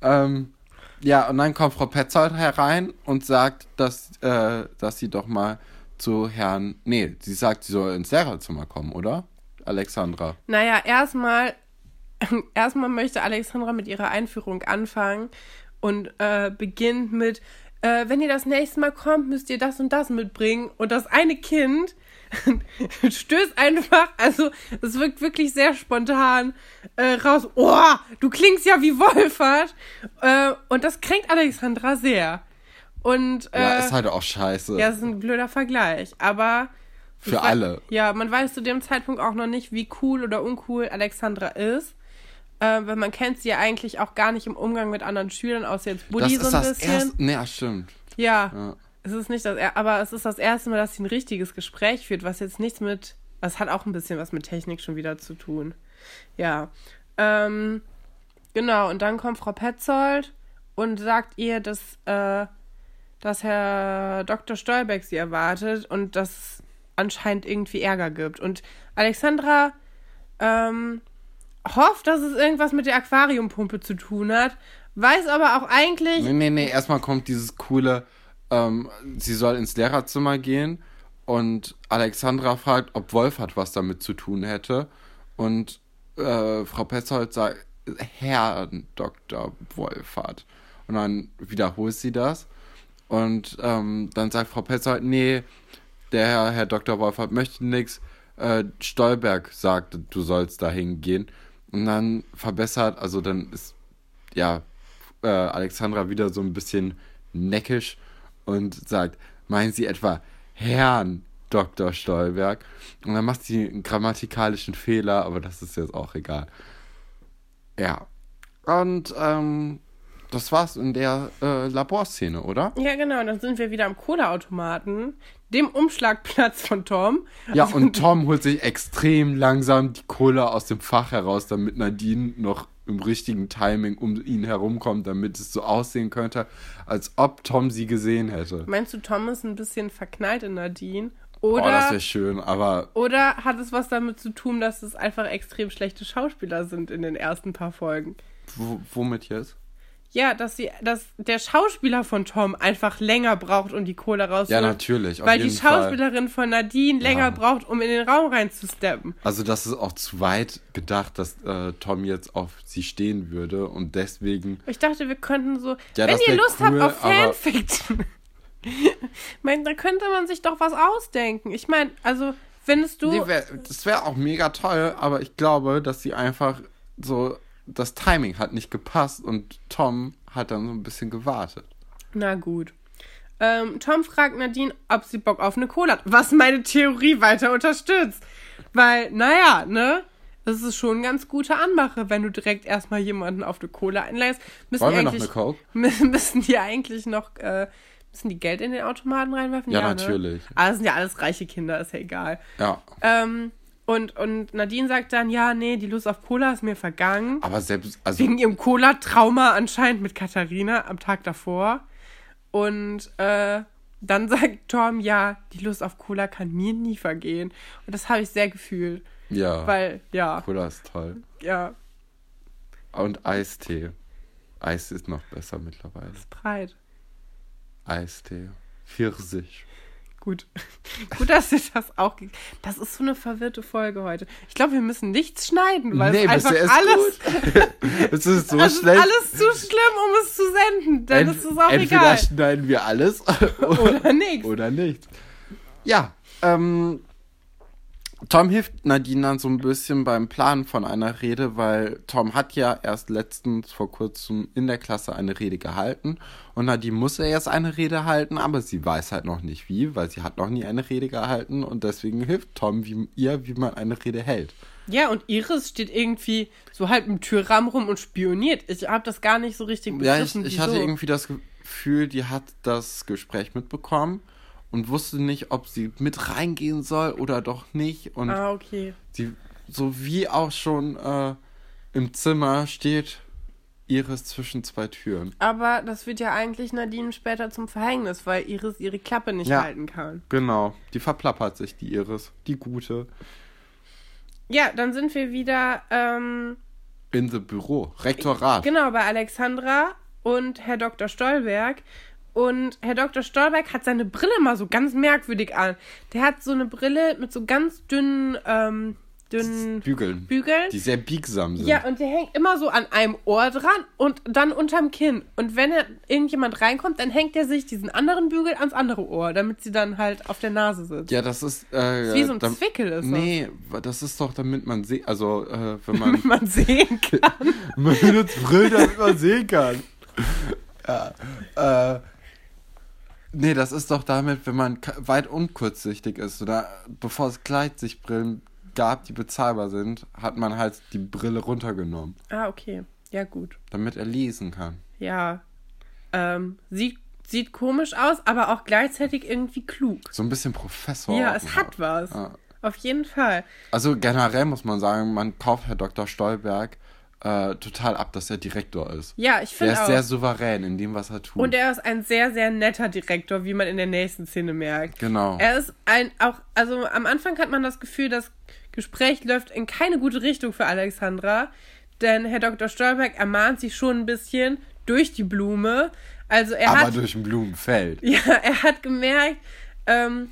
Ähm, ja, und dann kommt Frau Petzold herein und sagt, dass, äh, dass sie doch mal zu Herrn. Nee, sie sagt, sie soll ins Lehrerzimmer kommen, oder? Alexandra. Naja, erstmal erstmal möchte Alexandra mit ihrer Einführung anfangen und äh, beginnt mit, äh, wenn ihr das nächste Mal kommt, müsst ihr das und das mitbringen. Und das eine Kind stößt einfach, also es wirkt wirklich sehr spontan äh, raus, oh, du klingst ja wie Wolfert. Äh, und das kränkt Alexandra sehr. Und äh, Ja, ist halt auch scheiße. ja, ist ein blöder Vergleich, aber Für ich wei- alle. Ja, man weiß zu dem Zeitpunkt auch noch nicht, wie cool oder uncool Alexandra ist. Äh, weil man kennt sie ja eigentlich auch gar nicht im Umgang mit anderen Schülern, außer jetzt das Buddy ist so ein das bisschen. erste. Nee, ja, stimmt. Ja, Ja. Es ist nicht das, er- aber es ist das erste Mal, dass sie ein richtiges Gespräch führt, was jetzt nichts mit, das hat auch ein bisschen was mit Technik schon wieder zu tun. Ja, ähm, genau. Und dann kommt Frau Petzold und sagt ihr, dass, äh, dass Herr Dr. Stolbeck sie erwartet und dass es anscheinend irgendwie Ärger gibt. Und Alexandra, ähm, hofft, dass es irgendwas mit der Aquariumpumpe zu tun hat, weiß aber auch eigentlich, Nee, nee, nee, erstmal kommt dieses coole, ähm, sie soll ins Lehrerzimmer gehen und Alexandra fragt, ob Wolfert was damit zu tun hätte. Und äh, Frau Petzold sagt, Herr Dr. Wolfert. Und dann wiederholt sie das. Und ähm, dann sagt Frau Petzold, nee, der Herr, Herr Dr. Wolfert möchte nichts. Äh, Stolberg sagte, du sollst dahin gehen. Und dann verbessert, also dann ist, ja, äh, Alexandra wieder so ein bisschen neckisch und sagt, meinen Sie etwa Herrn Dr. Stolberg? Und dann macht sie einen grammatikalischen Fehler, aber das ist jetzt auch egal. Ja. Und ähm, das war's in der äh, Laborszene, oder? Ja, genau, dann sind wir wieder am Kohleautomaten, dem Umschlagplatz von Tom. Ja, und Tom holt sich extrem langsam die Kohle aus dem Fach heraus, damit Nadine noch im richtigen Timing um ihn herumkommt, damit es so aussehen könnte, als ob Tom sie gesehen hätte. Meinst du, Tom ist ein bisschen verknallt in Nadine? Oh, das Oder, wäre schön, aber oder hat es was damit zu tun, dass es einfach extrem schlechte Schauspieler sind in den ersten paar Folgen? W womit jetzt? Ja, dass sie, dass der Schauspieler von Tom einfach länger braucht, um die Kohle rauszuholen. Ja, natürlich. Weil die jeden Fall. Schauspielerin von Nadine länger Ja. braucht, um in den Raum reinzusteppen. Also das ist auch zu weit gedacht, dass äh, Tom jetzt auf sie stehen würde und deswegen. Ich dachte, wir könnten so. Ja, wenn ihr Lust cool, habt auf Fanfiction. mein, da könnte man sich doch was ausdenken. Ich meine, also, findest du. Nee, wär, das wäre auch mega toll, aber ich glaube, dass sie einfach so. Das Timing hat nicht gepasst und Tom hat dann so ein bisschen gewartet. Na gut. Ähm, Tom fragt Nadine, ob sie Bock auf eine Cola hat, was meine Theorie weiter unterstützt. Weil, naja, ne? Das ist schon eine ganz gute Anmache, wenn du direkt erstmal jemanden auf eine Cola einlädst. Müssen Wollen die wir noch eigentlich, eine Coke? Mü- Müssen die eigentlich noch, äh, müssen die Geld in den Automaten reinwerfen? Ja, Ne? natürlich. Ah, das sind ja alles reiche Kinder, ist ja egal. Ja. Ähm, und, und Nadine sagt dann, ja, nee, die Lust auf Cola ist mir vergangen. Aber selbst. Also, Wegen ihrem Cola-Trauma anscheinend mit Katharina am Tag davor. Und äh, dann sagt Tom, ja, die Lust auf Cola kann mir nie vergehen. Und das habe ich sehr gefühlt. ja. Weil, ja, Cola ist toll. ja, Und Eistee. Eis ist noch besser mittlerweile. breit. Eistee. Pfirsich. Gut. Gut, dass ihr das auch. ge- Das ist so eine verwirrte Folge heute. Ich glaube, wir müssen nichts schneiden, weil es einfach ist alles. es ist so Es ist schlecht. alles zu schlimm, um es zu senden. Dann Ent- ist es auch entweder egal. schneiden wir alles Oder nichts. oder nicht. Ja, ähm, Tom hilft Nadine dann so ein bisschen beim Planen von einer Rede, weil Tom hat ja erst letztens vor kurzem in der Klasse eine Rede gehalten und Nadine muss ja jetzt eine Rede halten, aber sie weiß halt noch nicht wie, weil sie hat noch nie eine Rede gehalten und deswegen hilft Tom wie, ihr, wie man eine Rede hält. Ja, und Iris steht irgendwie so halb im Türrahmen rum und spioniert. Ich habe das gar nicht so richtig Ja, ich, begriffen. ich hatte irgendwie das Gefühl, die hat das Gespräch mitbekommen und wusste nicht, ob sie mit reingehen soll oder doch nicht. Und Ah, okay. sie, so wie auch schon äh, im Zimmer steht Iris zwischen zwei Türen. Aber das wird ja eigentlich Nadine später zum Verhängnis, weil Iris ihre Klappe nicht Ja. halten kann. Genau, die verplappert sich, die Iris, die gute. Ja, dann sind wir wieder ähm, In the Büro, Rektorat. genau bei Alexandra und Herr Dr. Stolberg. Und Herr Dr. Stolberg hat seine Brille mal so ganz merkwürdig an. Der hat so eine Brille mit so ganz dünnen, ähm, dünnen Bügeln, Bügeln. die sehr biegsam sind. Ja, und der hängt immer so an einem Ohr dran und dann unterm Kinn. Und wenn er, irgendjemand reinkommt, dann hängt er sich diesen anderen Bügel ans andere Ohr, damit sie dann halt auf der Nase sitzt. Ja, das ist. Äh, Das ist wie so ein dam- Zwickel ist. Nee, das ist doch, damit man sieht. Also, äh, wenn man. Damit man sehen kann. Man benutzt Brillen, damit man sehen kann. Ja. Äh, nee, das ist doch damit, wenn man weit unkurzsichtig ist. Oder bevor es Gleitsichtbrillen gab, die bezahlbar sind, hat man halt die Brille runtergenommen, Ah, okay. Ja, gut. damit er lesen kann. Ja. Ähm, sieht, sieht komisch aus, aber auch gleichzeitig irgendwie klug. So ein bisschen Professor. Ja, es hat was. Ja. Auf jeden Fall. Also generell muss man sagen, man kauft Herr Dr. Stolberg äh, total ab, dass er Direktor ist. Ja, ich finde ist auch. sehr souverän in dem, was er tut. Und er ist ein sehr, sehr netter Direktor, wie man in der nächsten Szene merkt. genau. Er ist ein, auch, also am Anfang hat man das Gefühl, das Gespräch läuft in keine gute Richtung für Alexandra, denn Herr Dr. Stolberg ermahnt sie schon ein bisschen durch die Blume. Also er aber hat, durch ein Blumenfeld. ja, er hat gemerkt, ähm,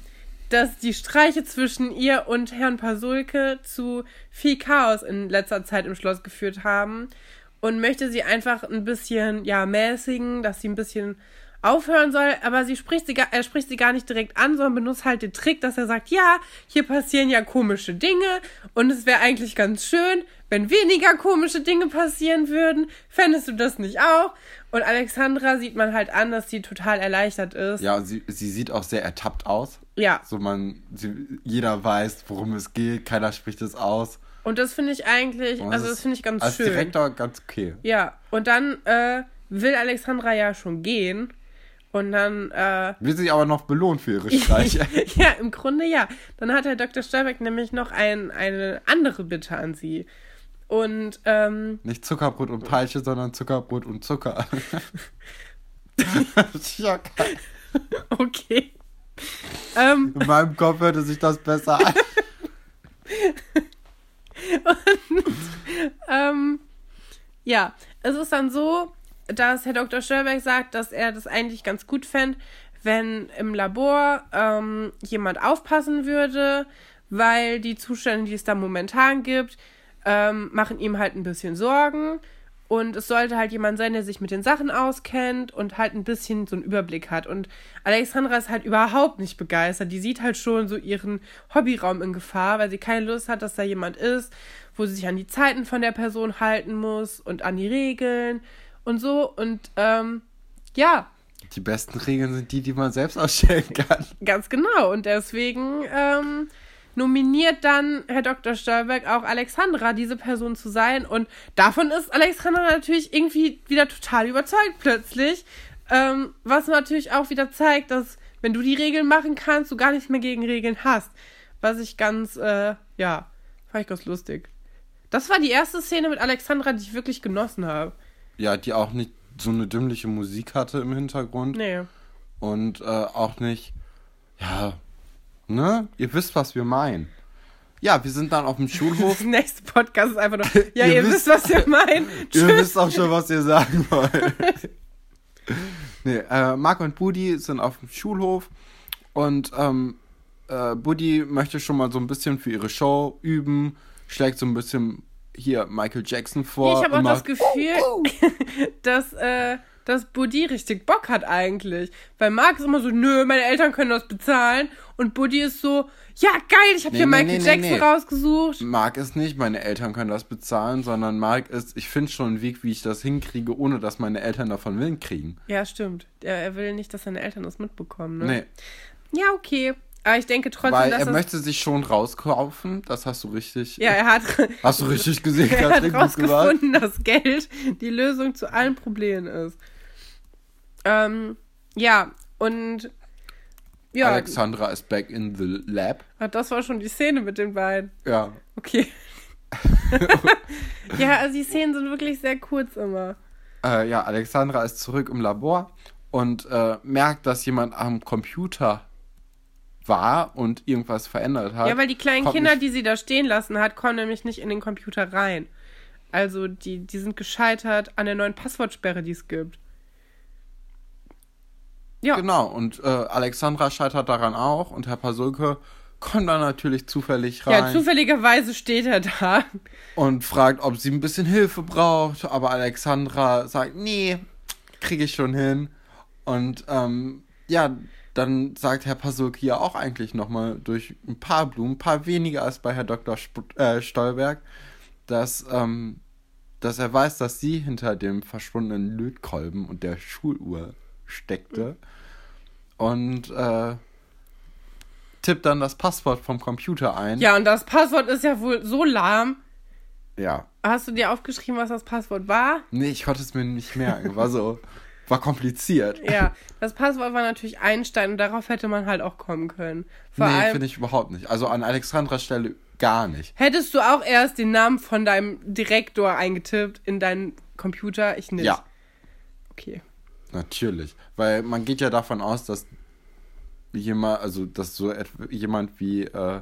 dass die Streiche zwischen ihr und Herrn Pasulke zu viel Chaos in letzter Zeit im Schloss geführt haben und möchte sie einfach ein bisschen, ja, mäßigen, dass sie ein bisschen aufhören soll, aber sie spricht sie, er spricht sie gar nicht direkt an, sondern benutzt halt den Trick, dass er sagt, ja, hier passieren ja komische Dinge und es wäre eigentlich ganz schön, wenn weniger komische Dinge passieren würden. Fändest du das nicht auch? Und Alexandra sieht man halt an, dass sie total erleichtert ist. Ja, sie, sie sieht auch sehr ertappt aus. Ja. So man, sie, jeder weiß, worum es geht, keiner spricht es aus. Und das finde ich eigentlich, Und also das ist finde ich ganz als schön. Direktor ganz okay. Ja, und dann äh, will Alexandra ja schon gehen. Und dann, äh, Wird sich aber noch belohnt für ihre Streiche. ja, im Grunde ja. Dann hat Herr Dr. Stolberg nämlich noch ein, eine andere Bitte an sie. Und, ähm, Nicht Zuckerbrot und Peitsche, sondern Zuckerbrot und Zucker. ja, okay. ähm, In meinem Kopf hörte sich das besser an. ähm, ja, es ist dann so, dass Herr Dr. Störberg sagt, dass er das eigentlich ganz gut fände, wenn im Labor ähm, jemand aufpassen würde, weil die Zustände, die es da momentan gibt, ähm, machen ihm halt ein bisschen Sorgen. Und es sollte halt jemand sein, der sich mit den Sachen auskennt und halt ein bisschen so einen Überblick hat. Und Alexandra ist halt überhaupt nicht begeistert. Die sieht halt schon so ihren Hobbyraum in Gefahr, weil sie keine Lust hat, dass da jemand ist, wo sie sich an die Zeiten von der Person halten muss und an die Regeln und so. Und ähm, ja. Die besten Regeln sind die, die man selbst ausstellen kann. Ganz genau. Und deswegen ähm, nominiert dann Herr Dr. Stolberg auch Alexandra, diese Person zu sein. Und davon ist Alexandra natürlich irgendwie wieder total überzeugt plötzlich. Ähm, was natürlich auch wieder zeigt, dass wenn du die Regeln machen kannst, du gar nichts mehr gegen Regeln hast. Was ich ganz, äh, ja, fand ich ganz lustig. Das war die erste Szene mit Alexandra, die ich wirklich genossen habe. Ja, die auch nicht so eine dümmliche Musik hatte im Hintergrund. Nee. Und äh, auch nicht, ja, ne? Ihr wisst, was wir meinen. Ja, wir sind dann auf dem Schulhof. Das nächste Podcast ist einfach nur, ja, ihr, ihr wisst, was wir meinen. ihr wisst auch schon, was ihr sagen wollt. nee, äh, Marc und Buddy sind auf dem Schulhof und ähm, äh, Buddy möchte schon mal so ein bisschen für ihre Show üben, schlägt so ein bisschen hier Michael Jackson vor. Ich habe auch das Gefühl, oh, oh. dass, äh, dass Buddy richtig Bock hat eigentlich. Weil Marc ist immer so, nö, meine Eltern können das bezahlen. Und Buddy ist so, ja, geil, ich habe nee, hier nee, Michael nee, Jackson rausgesucht. Marc ist nicht, meine Eltern können das bezahlen, sondern Marc ist, ich finde schon einen Weg, wie ich das hinkriege, ohne dass meine Eltern davon Willen kriegen. Ja, stimmt. Er, er will nicht, dass seine Eltern das mitbekommen, ne? Nee. Ja, okay. Aber ich denke trotzdem, Weil dass er möchte sich schon rauskaufen, das hast du richtig. Ja, er hat. Hast du richtig gesehen? er hat rausgefunden, dass Geld die Lösung zu allen Problemen ist. Ähm, ja, und. Ja. Alexandra ist back in the lab. Ach, das war schon die Szene mit den beiden. Ja. Okay. ja, also die Szenen sind wirklich sehr kurz immer. Äh, ja, Alexandra ist zurück im Labor und äh, merkt, dass jemand am Computer war und irgendwas verändert hat. Ja, weil die kleinen Kinder, die sie da stehen lassen hat, kommen nämlich nicht in den Computer rein. Also die, die sind gescheitert an der neuen Passwortsperre, die es gibt. Ja. Genau, und äh, Alexandra scheitert daran auch und Herr Pasulke kommt dann natürlich zufällig rein. Ja, zufälligerweise steht er da. Und fragt, ob sie ein bisschen Hilfe braucht, aber Alexandra sagt, nee, kriege ich schon hin. Und ähm, ja, dann sagt Herr Pasulke ja auch eigentlich nochmal durch ein paar Blumen, ein paar weniger als bei Herr Dr. Sp äh, Stolberg, dass, ähm, dass er weiß, dass sie hinter dem verschwundenen Lötkolben und der Schuluhr steckte. Und äh, tippt dann das Passwort vom Computer ein. Ja, und das Passwort ist ja wohl so lahm. Ja. Hast du dir aufgeschrieben, was das Passwort war? Nee, ich konnte es mir nicht merken. War so war kompliziert. Ja, das Passwort war natürlich Einstein und darauf hätte man halt auch kommen können. Vor nee, finde ich überhaupt nicht. Also an Alexandras Stelle gar nicht. Hättest du auch erst den Namen von deinem Direktor eingetippt in deinen Computer? Ich nicht. Ja. Okay. Natürlich. Weil man geht ja davon aus, dass jemand, also dass so jemand wie äh,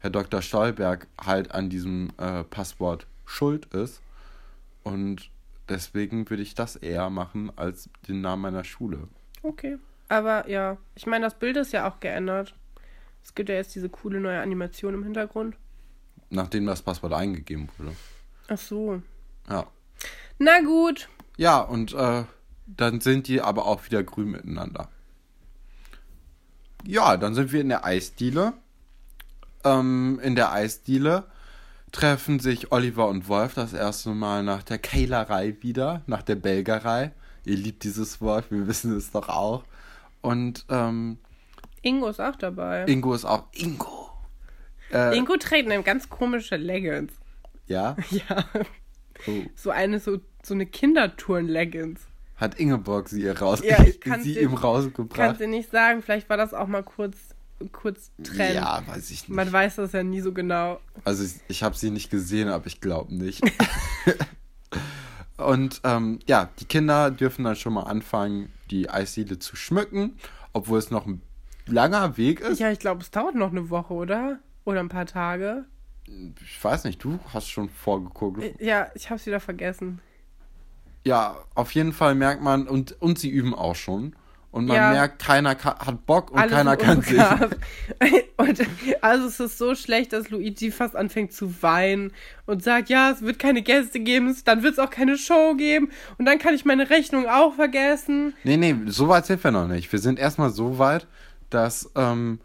Herr Dr. Stolberg halt an diesem äh, Passwort schuld ist. Und Deswegen würde ich das eher machen als den Namen meiner Schule. Okay. Aber ja, ich meine, das Bild ist ja auch geändert. Es gibt ja jetzt diese coole neue Animation im Hintergrund. Nachdem das Passwort eingegeben wurde. Ach so. Ja. Na gut. Ja, und äh, dann sind die aber auch wieder grün miteinander. Ja, dann sind wir in der Eisdiele. Ähm, in der Eisdiele treffen sich Oliver und Wolf das erste Mal nach der Keilerei wieder, nach der Belgerei. Ihr liebt dieses Wort, wir wissen es doch auch. Und ähm, Ingo ist auch dabei. Ingo ist auch. Ingo! Äh, Ingo trägt eine ganz komische Leggings. Ja? Ja. Oh. So eine, so, so eine Kinderturn-Leggings. Hat Ingeborg sie ihr raus, ja, ich kann sie ihm rausgebracht. Kann sie nicht sagen, vielleicht war das auch mal kurz kurz trennen. Ja, weiß ich nicht. Man weiß das ja nie so genau. Also ich, ich habe sie nicht gesehen, aber ich glaube nicht. Und ähm, ja, die Kinder dürfen dann schon mal anfangen, die Eisdiele zu schmücken, obwohl es noch ein langer Weg ist. Ja, ich glaube, es dauert noch eine Woche, oder? Oder ein paar Tage. Ich weiß nicht, du hast schon vorgeguckt. Äh, ja, ich habe es wieder vergessen. ja, auf jeden Fall merkt man, und, und sie üben auch schon. Und man Ja. merkt, keiner hat Bock und Alle keiner kann sich. Und also es ist so schlecht, dass Luigi fast anfängt zu weinen und sagt, ja, es wird keine Gäste geben, dann wird es auch keine Show geben und dann kann ich meine Rechnung auch vergessen. Nee, nee, so weit sind wir noch nicht. Wir sind erstmal so weit, dass ähm,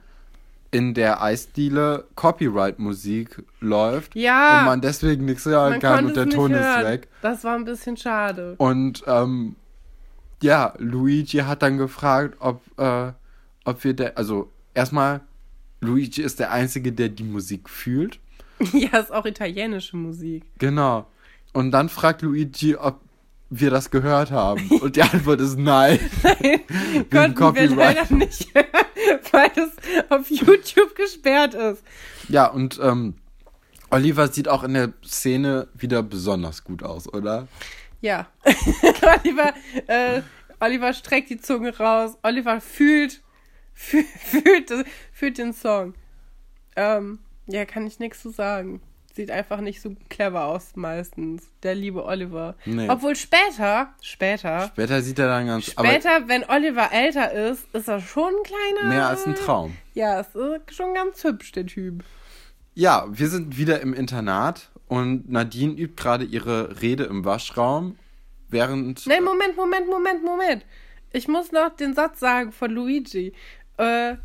in der Eisdiele Copyright-Musik läuft Ja. und man deswegen nichts hören Man kann und der Ton hören. ist weg. Das war ein bisschen schade. Und ähm, ja, Luigi hat dann gefragt, ob, äh, ob wir der, also erstmal, Luigi ist der Einzige, der die Musik fühlt. Ja, ist auch italienische Musik. Genau. Und dann fragt Luigi, ob wir das gehört haben. Und die Antwort ist nein. Konnten wir Copyright. leider nicht, weil es auf YouTube gesperrt ist. Ja, und ähm, Oliver sieht auch in der Szene wieder besonders gut aus, oder? Ja. Oliver, äh, Oliver streckt die Zunge raus. Oliver fühlt, fühlt, fühlt, fühlt den Song. Ähm, ja, kann ich nichts zu sagen. Sieht einfach nicht so clever aus meistens. Der liebe Oliver. Nee. Obwohl später, später, Später sieht er dann ganz später, wenn Oliver älter ist, ist er schon ein kleiner. mehr als ein Traum. Ja, ist äh, schon ganz hübsch, der Typ. Ja, wir sind wieder im Internat und Nadine übt gerade ihre Rede im Waschraum, während Nein, Moment, Moment, Moment, Moment. Ich muss noch den Satz sagen von Luigi. Äh,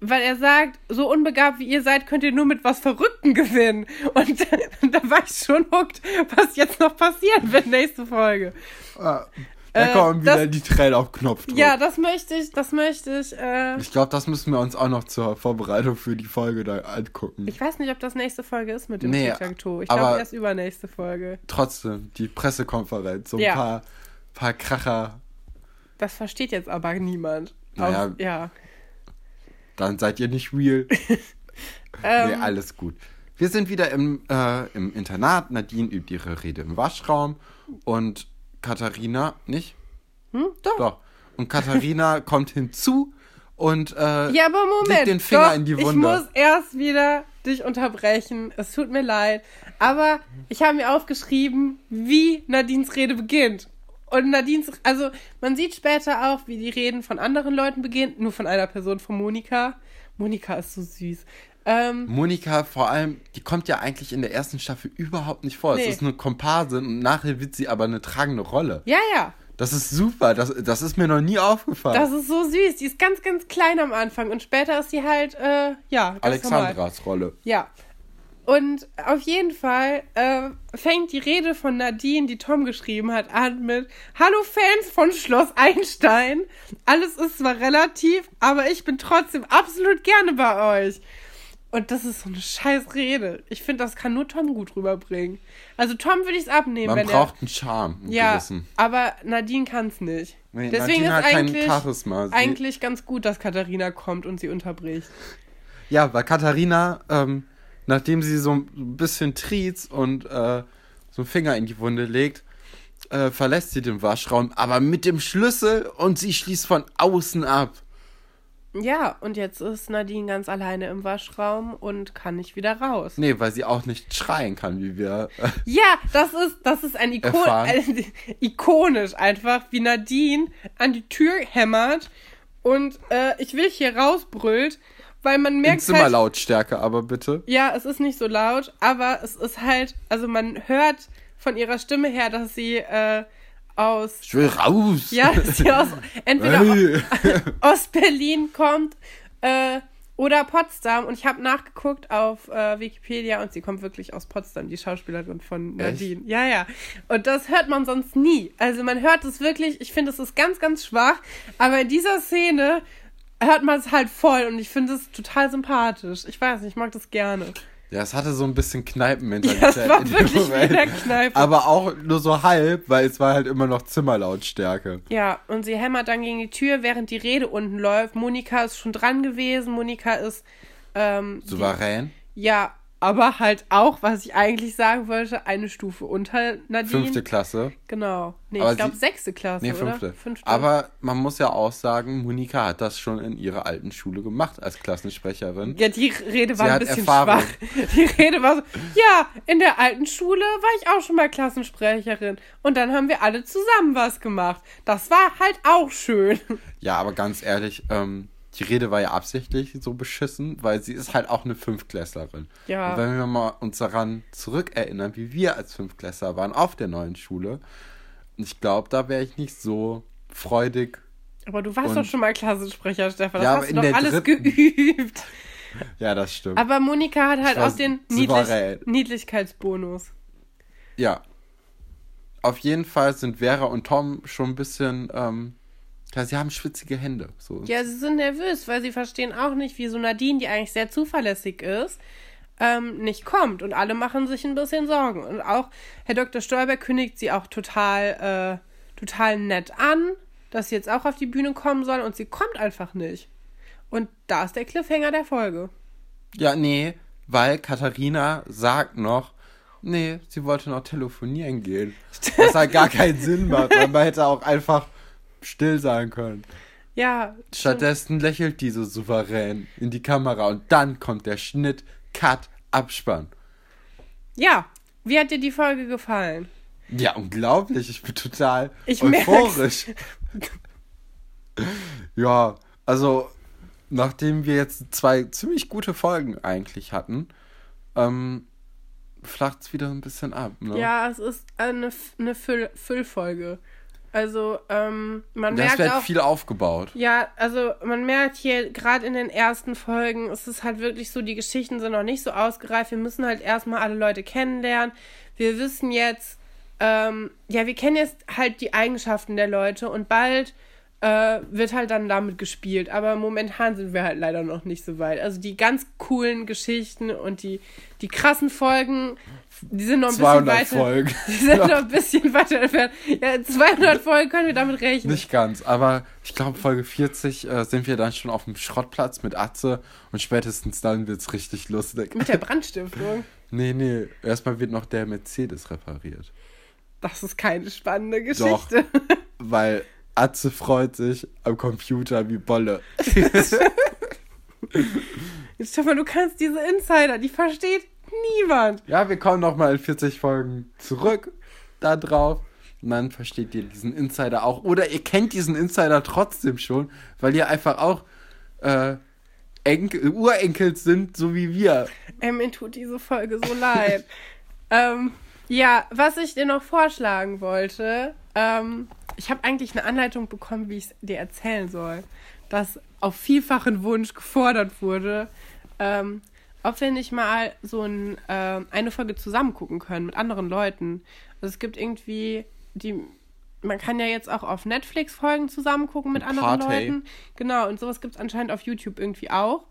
weil er sagt, so unbegabt wie ihr seid, könnt ihr nur mit was Verrückten gewinnen. Und da war ich schon hooked, was jetzt noch passieren wird, nächste Folge. Da Äh, kommen wieder das- die Tränen auf Knopfdruck. Ja, das möchte ich, das möchte ich. Äh, Ich glaube, das müssen wir uns auch noch zur Vorbereitung für die Folge da angucken. ich weiß nicht, ob das nächste Folge ist mit dem Nee, Tic-Tac-Toe. Ich glaube erst übernächste Folge. Trotzdem, die Pressekonferenz, so ein Ja. paar, paar Kracher, Das versteht jetzt aber niemand. Naja, Aus- ja. dann seid ihr nicht real. Ähm, nee, alles gut. Wir sind wieder im, äh, im Internat. Nadine übt ihre Rede im Waschraum und Katharina, nicht? hm? Doch. Doch. Und Katharina kommt hinzu und äh, Ja, aber Moment. legt den Finger Doch, in die Ich Wunde. muss erst wieder dich unterbrechen. Es tut mir leid. Aber ich habe mir aufgeschrieben, wie Nadines Rede beginnt. Und Nadines, also man sieht später auch, wie die Reden von anderen Leuten beginnen, nur von einer Person, von Monika. Monika ist so süß. Ähm, Monika vor allem, die kommt ja eigentlich in der ersten Staffel überhaupt nicht vor. Nee. Es ist eine Komparsin und nachher wird sie aber eine tragende Rolle. ja, ja. Das ist super. Das, das ist mir noch nie aufgefallen. Das ist so süß. Die ist ganz, ganz klein am Anfang. Und später ist sie halt, äh, ja, ganz normal. Alexandras Rolle. Ja. Und auf jeden Fall äh, fängt die Rede von Nadine, die Tom geschrieben hat, an mit Hallo Fans von Schloss Einstein. Alles ist zwar relativ, aber ich bin trotzdem absolut gerne bei euch. Und das ist so eine scheiß Rede. Ich finde, das kann nur Tom gut rüberbringen. Also Tom würde ich es abnehmen, Man braucht einen Charme, er... Ja, gewissen. aber Nadine kann es nicht. Nee, Deswegen Nadine ist eigentlich, Charisma. Sie- eigentlich ganz gut, dass Katharina kommt und sie unterbricht. Ja, weil Katharina, ähm, nachdem sie so ein bisschen triezt und äh, so einen Finger in die Wunde legt, äh, verlässt sie den Waschraum, aber mit dem Schlüssel und sie schließt von außen ab. Ja, und jetzt ist Nadine ganz alleine im Waschraum und kann nicht wieder raus. Nee, weil sie auch nicht schreien kann, wie wir. Äh, Ja, das ist, das ist ein Ikon äh, ikonisch einfach, wie Nadine an die Tür hämmert und äh, ich will hier rausbrüllt, weil man in merkt halt, Zimmerlautstärke, aber bitte. ja, es ist nicht so laut, aber es ist halt, also man hört von ihrer Stimme her, dass sie äh, aus, Ich will raus. ja, dass sie aus entweder Hey. Ostberlin kommt äh, oder Potsdam. Und ich habe nachgeguckt auf äh, Wikipedia und sie kommt wirklich aus Potsdam, die Schauspielerin von Echt? Nadine. Ja, ja. Und das hört man sonst nie. Also man hört es wirklich, ich finde, es ist ganz, ganz schwach. Aber in dieser Szene hört man es halt voll und ich finde es total sympathisch. Ich weiß nicht, ich mag das gerne. Ja, es hatte so ein bisschen Kneipenmentalität. Ja, es war in wirklich wie in der Kneipe. Aber auch nur so halb, weil es war halt immer noch Zimmerlautstärke. Ja, und sie hämmert dann gegen die Tür, während die Rede unten läuft. Monika ist schon dran gewesen. Monika ist ähm, die- Souverän. Ja, aber halt auch, was ich eigentlich sagen wollte, eine Stufe unter Nadine. Fünfte Klasse. Genau. Nee, Aber ich glaube sechste Klasse, Nee, oder? fünfte. Fünfte. Aber man muss ja auch sagen, Monika hat das schon in ihrer alten Schule gemacht als Klassensprecherin. ja, die Rede war Sie ein bisschen Erfahrung. schwach. Die Rede war so, ja, in der alten Schule war ich auch schon mal Klassensprecherin. Und dann haben wir alle zusammen was gemacht. Das war halt auch schön. Ja, aber ganz ehrlich, ähm, die Rede war ja absichtlich so beschissen, weil sie ist halt auch eine Fünftklässlerin. Ja. Und wenn wir mal uns daran zurückerinnern, wie wir als Fünftklässler waren auf der neuen Schule, ich glaube, da wäre ich nicht so freudig. Aber du warst doch schon mal Klassensprecher, Stefan. Das Ja, hast du doch alles dritten- geübt. Ja, das stimmt. Aber Monika hat halt auch den Niedlich. Niedlichkeitsbonus. Ja. Auf jeden Fall sind Vera und Tom schon ein bisschen, ähm, ja, sie haben schwitzige Hände. So. Ja, sie sind nervös, weil sie verstehen auch nicht, wie so Nadine, die eigentlich sehr zuverlässig ist, ähm, nicht kommt. Und alle machen sich ein bisschen Sorgen. Und auch Herr Dr. Stolberg kündigt sie auch total, äh, total nett an, dass sie jetzt auch auf die Bühne kommen soll. Und sie kommt einfach nicht. Und da ist der Cliffhanger der Folge. Ja, nee, weil Katharina sagt noch, nee, sie wollte noch telefonieren gehen. Was halt gar keinen Sinn macht, man hätte auch einfach still sein können. Ja, Stattdessen lächelt die so souverän in die Kamera und dann kommt der Schnitt, Cut, Abspann. ja. Wie hat dir die Folge gefallen? Ja, unglaublich, ich bin total Ich euphorisch. ja, also nachdem wir jetzt zwei ziemlich gute Folgen eigentlich hatten, ähm, flacht es wieder ein bisschen ab. Ne? Ja, es ist eine, eine Füll Füllfolge. Also, ähm, man das merkt wird auch. viel aufgebaut. Ja, also man merkt hier gerade in den ersten Folgen, es ist halt wirklich so, die Geschichten sind noch nicht so ausgereift. Wir müssen halt erstmal alle Leute kennenlernen. Wir wissen jetzt, ähm, ja, wir kennen jetzt halt die Eigenschaften der Leute und bald äh, wird halt dann damit gespielt. Aber momentan sind wir halt leider noch nicht so weit. Also die ganz coolen Geschichten und die, die krassen Folgen, die sind noch ein bisschen 200 weiter. Folgen. Die sind noch ein bisschen weiter entfernt. Ja, 200 Folgen können wir damit rechnen. Nicht ganz, aber ich glaube, Folge 40 äh, sind wir dann schon auf dem Schrottplatz mit Atze und spätestens dann wird es richtig lustig. Mit der Brandstiftung. Nee, nee, erstmal wird noch der Mercedes repariert. Das ist keine spannende Geschichte. Weil Atze freut sich am Computer wie Bolle. Stefan, du kannst diese Insider, die versteht niemand. Ja, wir kommen nochmal in 40 Folgen zurück da drauf. Und dann versteht ihr diesen Insider auch. Oder ihr kennt diesen Insider trotzdem schon, weil ihr einfach auch äh, Enkel, Urenkels sind, so wie wir. Ey, mir tut diese Folge so leid. ähm, ja, was ich dir noch vorschlagen wollte, ähm, ich habe eigentlich eine Anleitung bekommen, wie ich es dir erzählen soll, das auf vielfachen Wunsch gefordert wurde, ähm, ob wir nicht mal so ein, ähm, eine Folge zusammen gucken können mit anderen Leuten. Also es gibt irgendwie die, man kann ja jetzt auch auf Netflix Folgen zusammen gucken mit anderen Partey. Leuten. Genau, und sowas gibt es anscheinend auf YouTube irgendwie auch.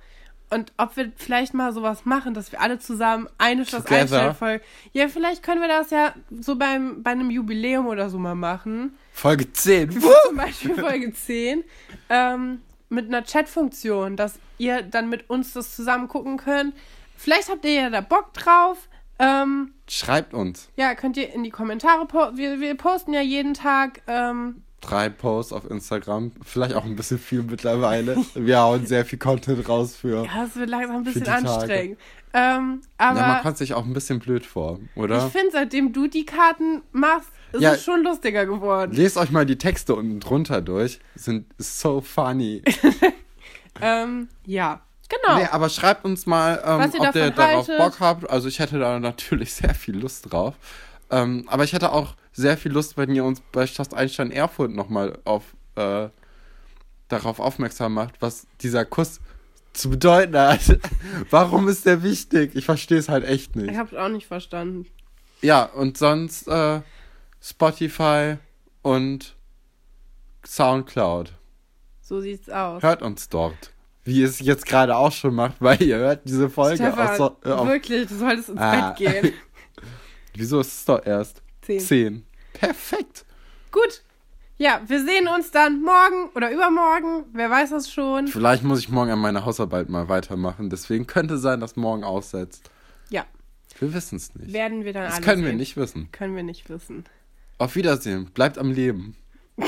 Und ob wir vielleicht mal sowas machen, dass wir alle zusammen eine Schloss Together. einstellen Folge. Ja, vielleicht können wir das ja so beim, bei einem Jubiläum oder so mal machen. Folge 10. Zum Beispiel Folge 10. Ähm, mit einer Chat-Funktion, dass ihr dann mit uns das zusammen gucken könnt. Vielleicht habt ihr ja da Bock drauf. Ähm, Schreibt uns. ja, könnt ihr in die Kommentare posten. Wir, wir posten ja jeden Tag. Ähm, Drei Posts auf Instagram. Vielleicht auch ein bisschen viel mittlerweile. Wir hauen sehr viel Content raus für. ja, es wird langsam ein bisschen anstrengend. Ähm, aber Ja, man kommt sich auch ein bisschen blöd vor, oder? ich finde, seitdem du die Karten machst, ist Ja. es schon lustiger geworden. Lest euch mal die Texte unten drunter durch. Sind so funny. Ähm, ja, genau. Nee, aber schreibt uns mal, ähm, ihr ob ihr darauf. Bock habt. Also ich hätte da natürlich sehr viel Lust drauf. Ähm, aber ich hätte auch sehr viel Lust, wenn ihr uns bei Schloss Einstein Erfurt nochmal auf, äh, darauf aufmerksam macht, was dieser Kuss zu bedeuten hat. Warum ist der wichtig? Ich verstehe es halt echt nicht. ich habe es auch nicht verstanden. Ja, und sonst äh, Spotify und Soundcloud. So sieht's aus. Hört uns dort. Wie es jetzt gerade auch schon macht, weil ihr hört diese Folge Stefan, so, äh, wirklich, du solltest ins Ah. Bett gehen. Wieso ist es doch erst Zehn. 10? Perfekt. Gut. Ja, wir sehen uns dann morgen oder übermorgen. Wer weiß das schon. Vielleicht muss ich morgen an meiner Hausarbeit mal weitermachen. Deswegen könnte sein, dass morgen aussetzt. Ja. Wir wissen es nicht. Werden wir dann das können wir sehen. nicht wissen. Können wir nicht wissen. Auf Wiedersehen. Bleibt am Leben.